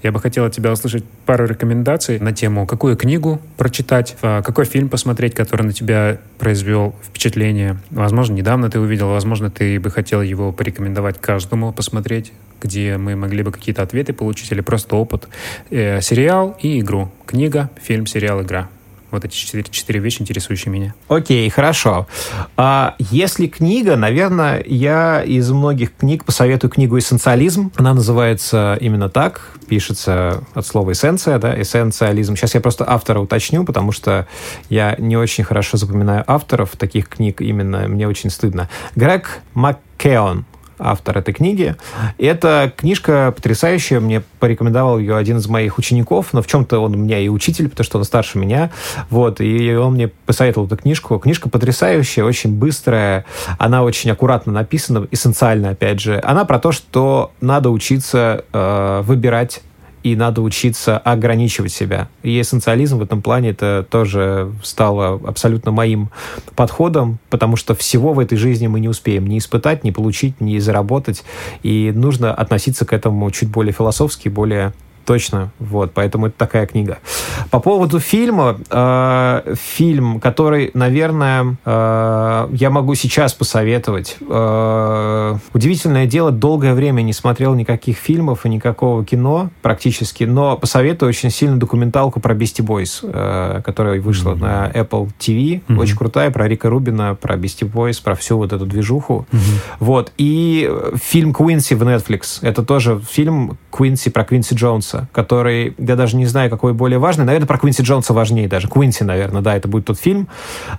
я бы хотел от тебя услышать пару рекомендаций на тему, какую книгу прочитать, э, какой фильм посмотреть, который на тебя произвел впечатление. Возможно, недавно ты увидел, возможно, ты бы хотел его порекомендовать каждому посмотреть, где мы могли бы какие-то ответы получить или просто опыт. Э, сериал и игру. Книга, фильм, сериал, игра. Вот эти четыре, четыре вещи, интересующие меня. Окей, хорошо. А, если книга, наверное, я из многих книг посоветую книгу «Эссенциализм». Она называется именно так, пишется от слова «эссенция», да, эссенциализм. Сейчас я просто автора уточню, потому что я не очень хорошо запоминаю авторов таких книг именно, мне очень стыдно. Грег Маккеон автор этой книги. Эта книжка потрясающая, мне порекомендовал ее один из моих учеников, но в чем-то он у меня и учитель, потому что он старше меня, вот, и он мне посоветовал эту книжку. Книжка потрясающая, очень быстрая, она очень аккуратно написана, эссенциально, опять же. Она про то, что надо учиться э, выбирать и надо учиться ограничивать себя. И эссенциализм в этом плане это тоже стало абсолютно моим подходом, потому что всего в этой жизни мы не успеем ни испытать, ни получить, ни заработать, и нужно относиться к этому чуть более философски, более Точно, вот, поэтому это такая книга. По поводу фильма, э, фильм, который, наверное, э, я могу сейчас посоветовать. Э, удивительное дело, долгое время не смотрел никаких фильмов и никакого кино практически, но посоветую очень сильно документалку про Beastie Boys, э, которая вышла mm-hmm. на Apple TV, mm-hmm. очень крутая, про Рика Рубина, про Beastie Boys, про всю вот эту движуху. Mm-hmm. Вот, и фильм Квинси в Netflix, это тоже фильм Квинси про Квинси Джонс Джонса, который, я даже не знаю, какой более важный, наверное, про Квинси Джонса важнее даже. Квинси, наверное, да, это будет тот фильм.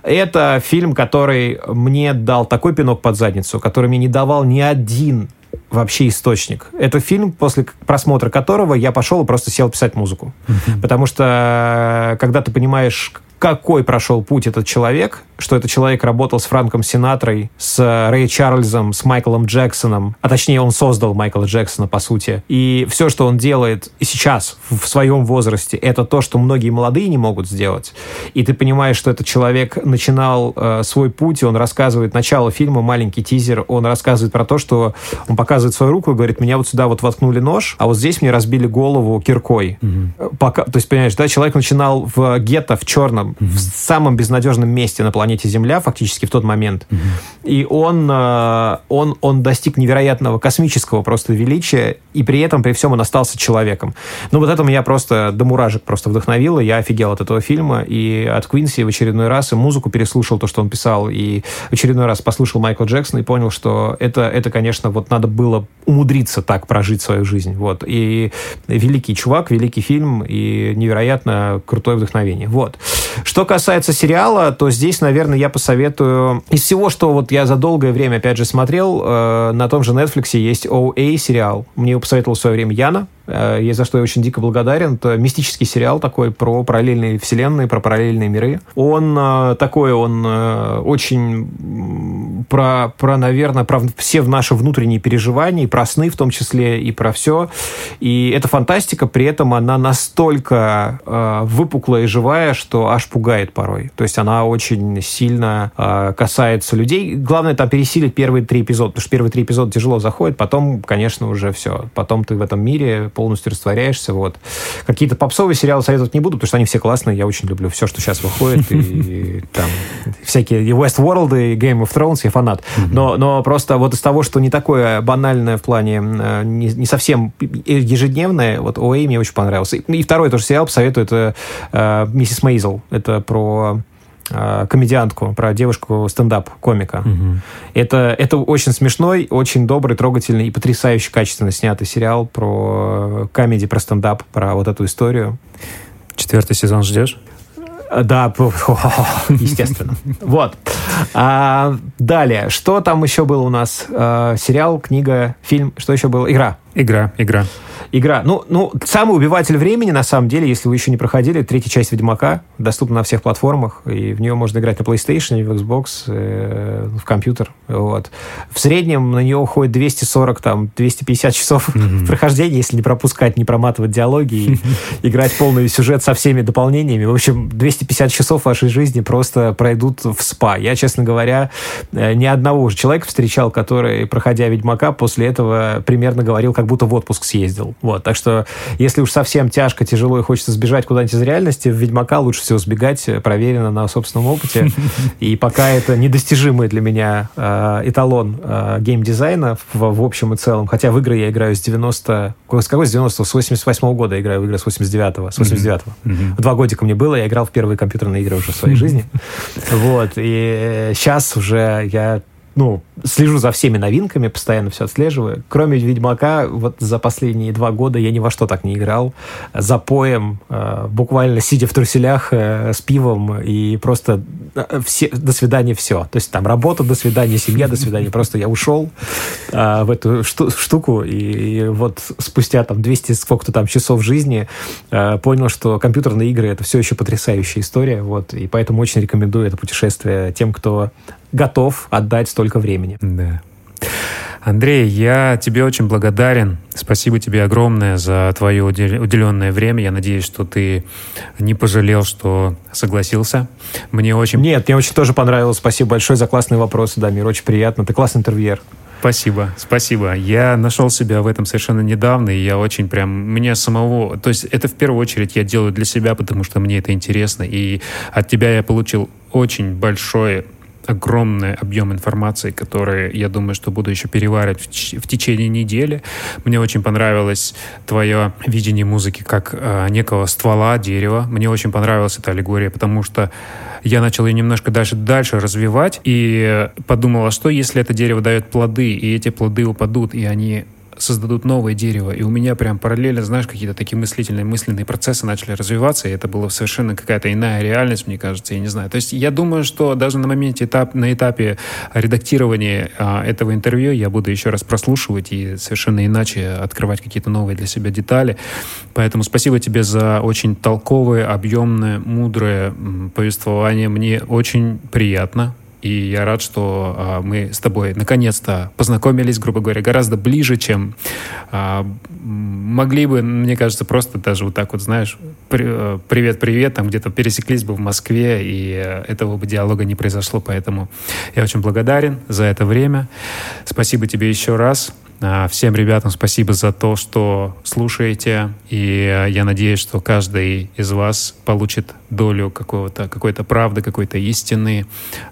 Это фильм, который мне дал такой пинок под задницу, который мне не давал ни один вообще источник. Это фильм, после просмотра которого я пошел и просто сел писать музыку. Mm-hmm. Потому что когда ты понимаешь, какой прошел путь этот человек, что этот человек работал с Франком Синатрой, с Рэй Чарльзом, с Майклом Джексоном, а точнее он создал Майкла Джексона, по сути. И все, что он делает и сейчас, в своем возрасте, это то, что многие молодые не могут сделать. И ты понимаешь, что этот человек начинал э, свой путь, он рассказывает начало фильма, маленький тизер, он рассказывает про то, что он показывает свою руку и говорит, меня вот сюда вот воткнули нож, а вот здесь мне разбили голову киркой. Mm-hmm. Пока, то есть, понимаешь, да, человек начинал в гетто, в черном, в самом безнадежном месте на планете Земля, фактически в тот момент. Mm-hmm. И он, э, он, он достиг невероятного космического просто величия, и при этом, при всем, он остался человеком. Ну, вот это меня просто до муражек просто вдохновило. Я офигел от этого фильма, и от Квинси в очередной раз и музыку переслушал, то, что он писал, и в очередной раз послушал Майкла Джексона и понял, что это, это конечно, вот надо было умудриться так прожить свою жизнь. Вот. И великий чувак, великий фильм, и невероятно крутое вдохновение. Вот. Что касается сериала, то здесь, наверное, я посоветую... Из всего, что вот я за долгое время, опять же, смотрел, э, на том же Netflix есть OA сериал. Мне его посоветовал в свое время Яна. Э, и за что я очень дико благодарен. Это мистический сериал такой про параллельные вселенные, про параллельные миры. Он э, такой, он э, очень про, про, наверное, про все наши внутренние переживания, и про сны в том числе, и про все. И это фантастика, при этом она настолько э, выпуклая и живая, что аж пугает порой. То есть она очень сильно э, касается людей. Главное там пересилить первые три эпизода, потому что первые три эпизода тяжело заходят, потом, конечно, уже все. Потом ты в этом мире полностью растворяешься. Вот. Какие-то попсовые сериалы советовать не буду, потому что они все классные. Я очень люблю все, что сейчас выходит. И <laughs> там всякие и Westworld, и Game of Thrones, я фанат. Но, но просто вот из того, что не такое банальное в плане, э, не, не совсем ежедневное, вот OA мне очень понравился. И второй тоже сериал посоветую, это э, «Миссис Мейзел». Это про комедиантку, про девушку стендап-комика. Угу. Это, это очень смешной, очень добрый, трогательный и потрясающе качественно снятый сериал про комедий, про стендап, про вот эту историю. Четвертый сезон ждешь? Да, естественно. <laughs> Вот. А, далее, что там еще было у нас? А, сериал, книга, фильм, что еще было? Игра. Игра, игра игра. Ну, ну, самый убиватель времени, на самом деле, если вы еще не проходили, третья часть Ведьмака доступна на всех платформах, и в нее можно играть на PlayStation, в Xbox, э, в компьютер. Вот. В среднем на нее уходит 240, там, 250 часов mm-hmm. <laughs> прохождения, если не пропускать, не проматывать диалоги и <laughs> играть полный сюжет со всеми дополнениями. В общем, 250 часов вашей жизни просто пройдут в спа. Я, честно говоря, э, ни одного уже человека встречал, который, проходя Ведьмака, после этого примерно говорил, как будто в отпуск съездил. Вот, так что, если уж совсем тяжко, тяжело и хочется сбежать куда-нибудь из реальности, в Ведьмака лучше всего сбегать, э, проверено на собственном опыте. И пока это недостижимый для меня э, эталон э, геймдизайна в, общем и целом, хотя в игры я играю с 90... С какой с 90 С 88 -го года я играю в игры с 89-го. С 89-го. Mm-hmm. Два годика мне было, я играл в первые компьютерные игры уже в своей <laughs> жизни. Вот, и сейчас уже я ну, слежу за всеми новинками, постоянно все отслеживаю. Кроме Ведьмака, вот за последние два года я ни во что так не играл. За поем, э, буквально сидя в труселях э, с пивом и просто э, все, до свидания все. То есть там работа, до свидания, семья, до свидания. Просто я ушел в эту штуку и, вот спустя там 200 сколько-то там часов жизни понял, что компьютерные игры это все еще потрясающая история. Вот, и поэтому очень рекомендую это путешествие тем, кто готов отдать столько времени. Да. Андрей, я тебе очень благодарен. Спасибо тебе огромное за твое уделенное время. Я надеюсь, что ты не пожалел, что согласился. Мне очень... Нет, мне очень тоже понравилось. Спасибо большое за классные вопросы, Дамир. Очень приятно. Ты классный интервьюер. Спасибо, спасибо. Я нашел себя в этом совершенно недавно, и я очень прям, мне самого, то есть это в первую очередь я делаю для себя, потому что мне это интересно, и от тебя я получил очень большое огромный объем информации, который, я думаю, что буду еще переваривать в, в течение недели. Мне очень понравилось твое видение музыки как э, некого ствола, дерева. Мне очень понравилась эта аллегория, потому что я начал ее немножко дальше дальше развивать и подумал, а что если это дерево дает плоды, и эти плоды упадут, и они создадут новое дерево. И у меня прям параллельно, знаешь, какие-то такие мыслительные, мысленные процессы начали развиваться, и это была совершенно какая-то иная реальность, мне кажется, я не знаю. То есть я думаю, что даже на моменте, этап, на этапе редактирования а, этого интервью я буду еще раз прослушивать и совершенно иначе открывать какие-то новые для себя детали. Поэтому спасибо тебе за очень толковое, объемное, мудрое повествование. Мне очень приятно и я рад, что а, мы с тобой наконец-то познакомились, грубо говоря, гораздо ближе, чем а, могли бы, мне кажется, просто даже вот так вот, знаешь, привет-привет, э, там где-то пересеклись бы в Москве, и этого бы диалога не произошло. Поэтому я очень благодарен за это время. Спасибо тебе еще раз. А, всем ребятам спасибо за то, что слушаете, и я надеюсь, что каждый из вас получит долю какого-то, какой-то правды, какой-то истины,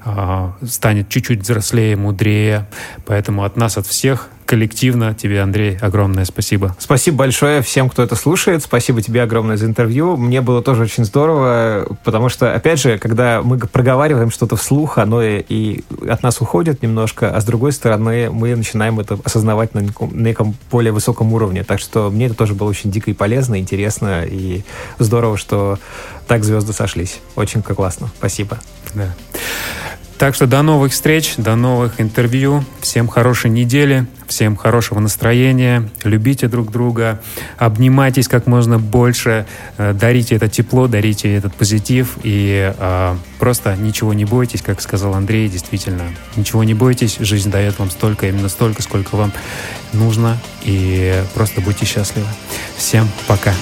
а, станет чуть-чуть взрослее, мудрее. Поэтому от нас, от всех коллективно. Тебе, Андрей, огромное спасибо. Спасибо большое всем, кто это слушает. Спасибо тебе огромное за интервью. Мне было тоже очень здорово, потому что, опять же, когда мы проговариваем что-то вслух, оно и от нас уходит немножко, а с другой стороны мы начинаем это осознавать на неком, на неком более высоком уровне. Так что мне это тоже было очень дико и полезно, интересно, и здорово, что так звезды сошлись. Очень классно. Спасибо. Да. Так что до новых встреч, до новых интервью. Всем хорошей недели, всем хорошего настроения. Любите друг друга, обнимайтесь как можно больше, э, дарите это тепло, дарите этот позитив и э, просто ничего не бойтесь, как сказал Андрей, действительно. Ничего не бойтесь, жизнь дает вам столько, именно столько, сколько вам нужно. И просто будьте счастливы. Всем пока.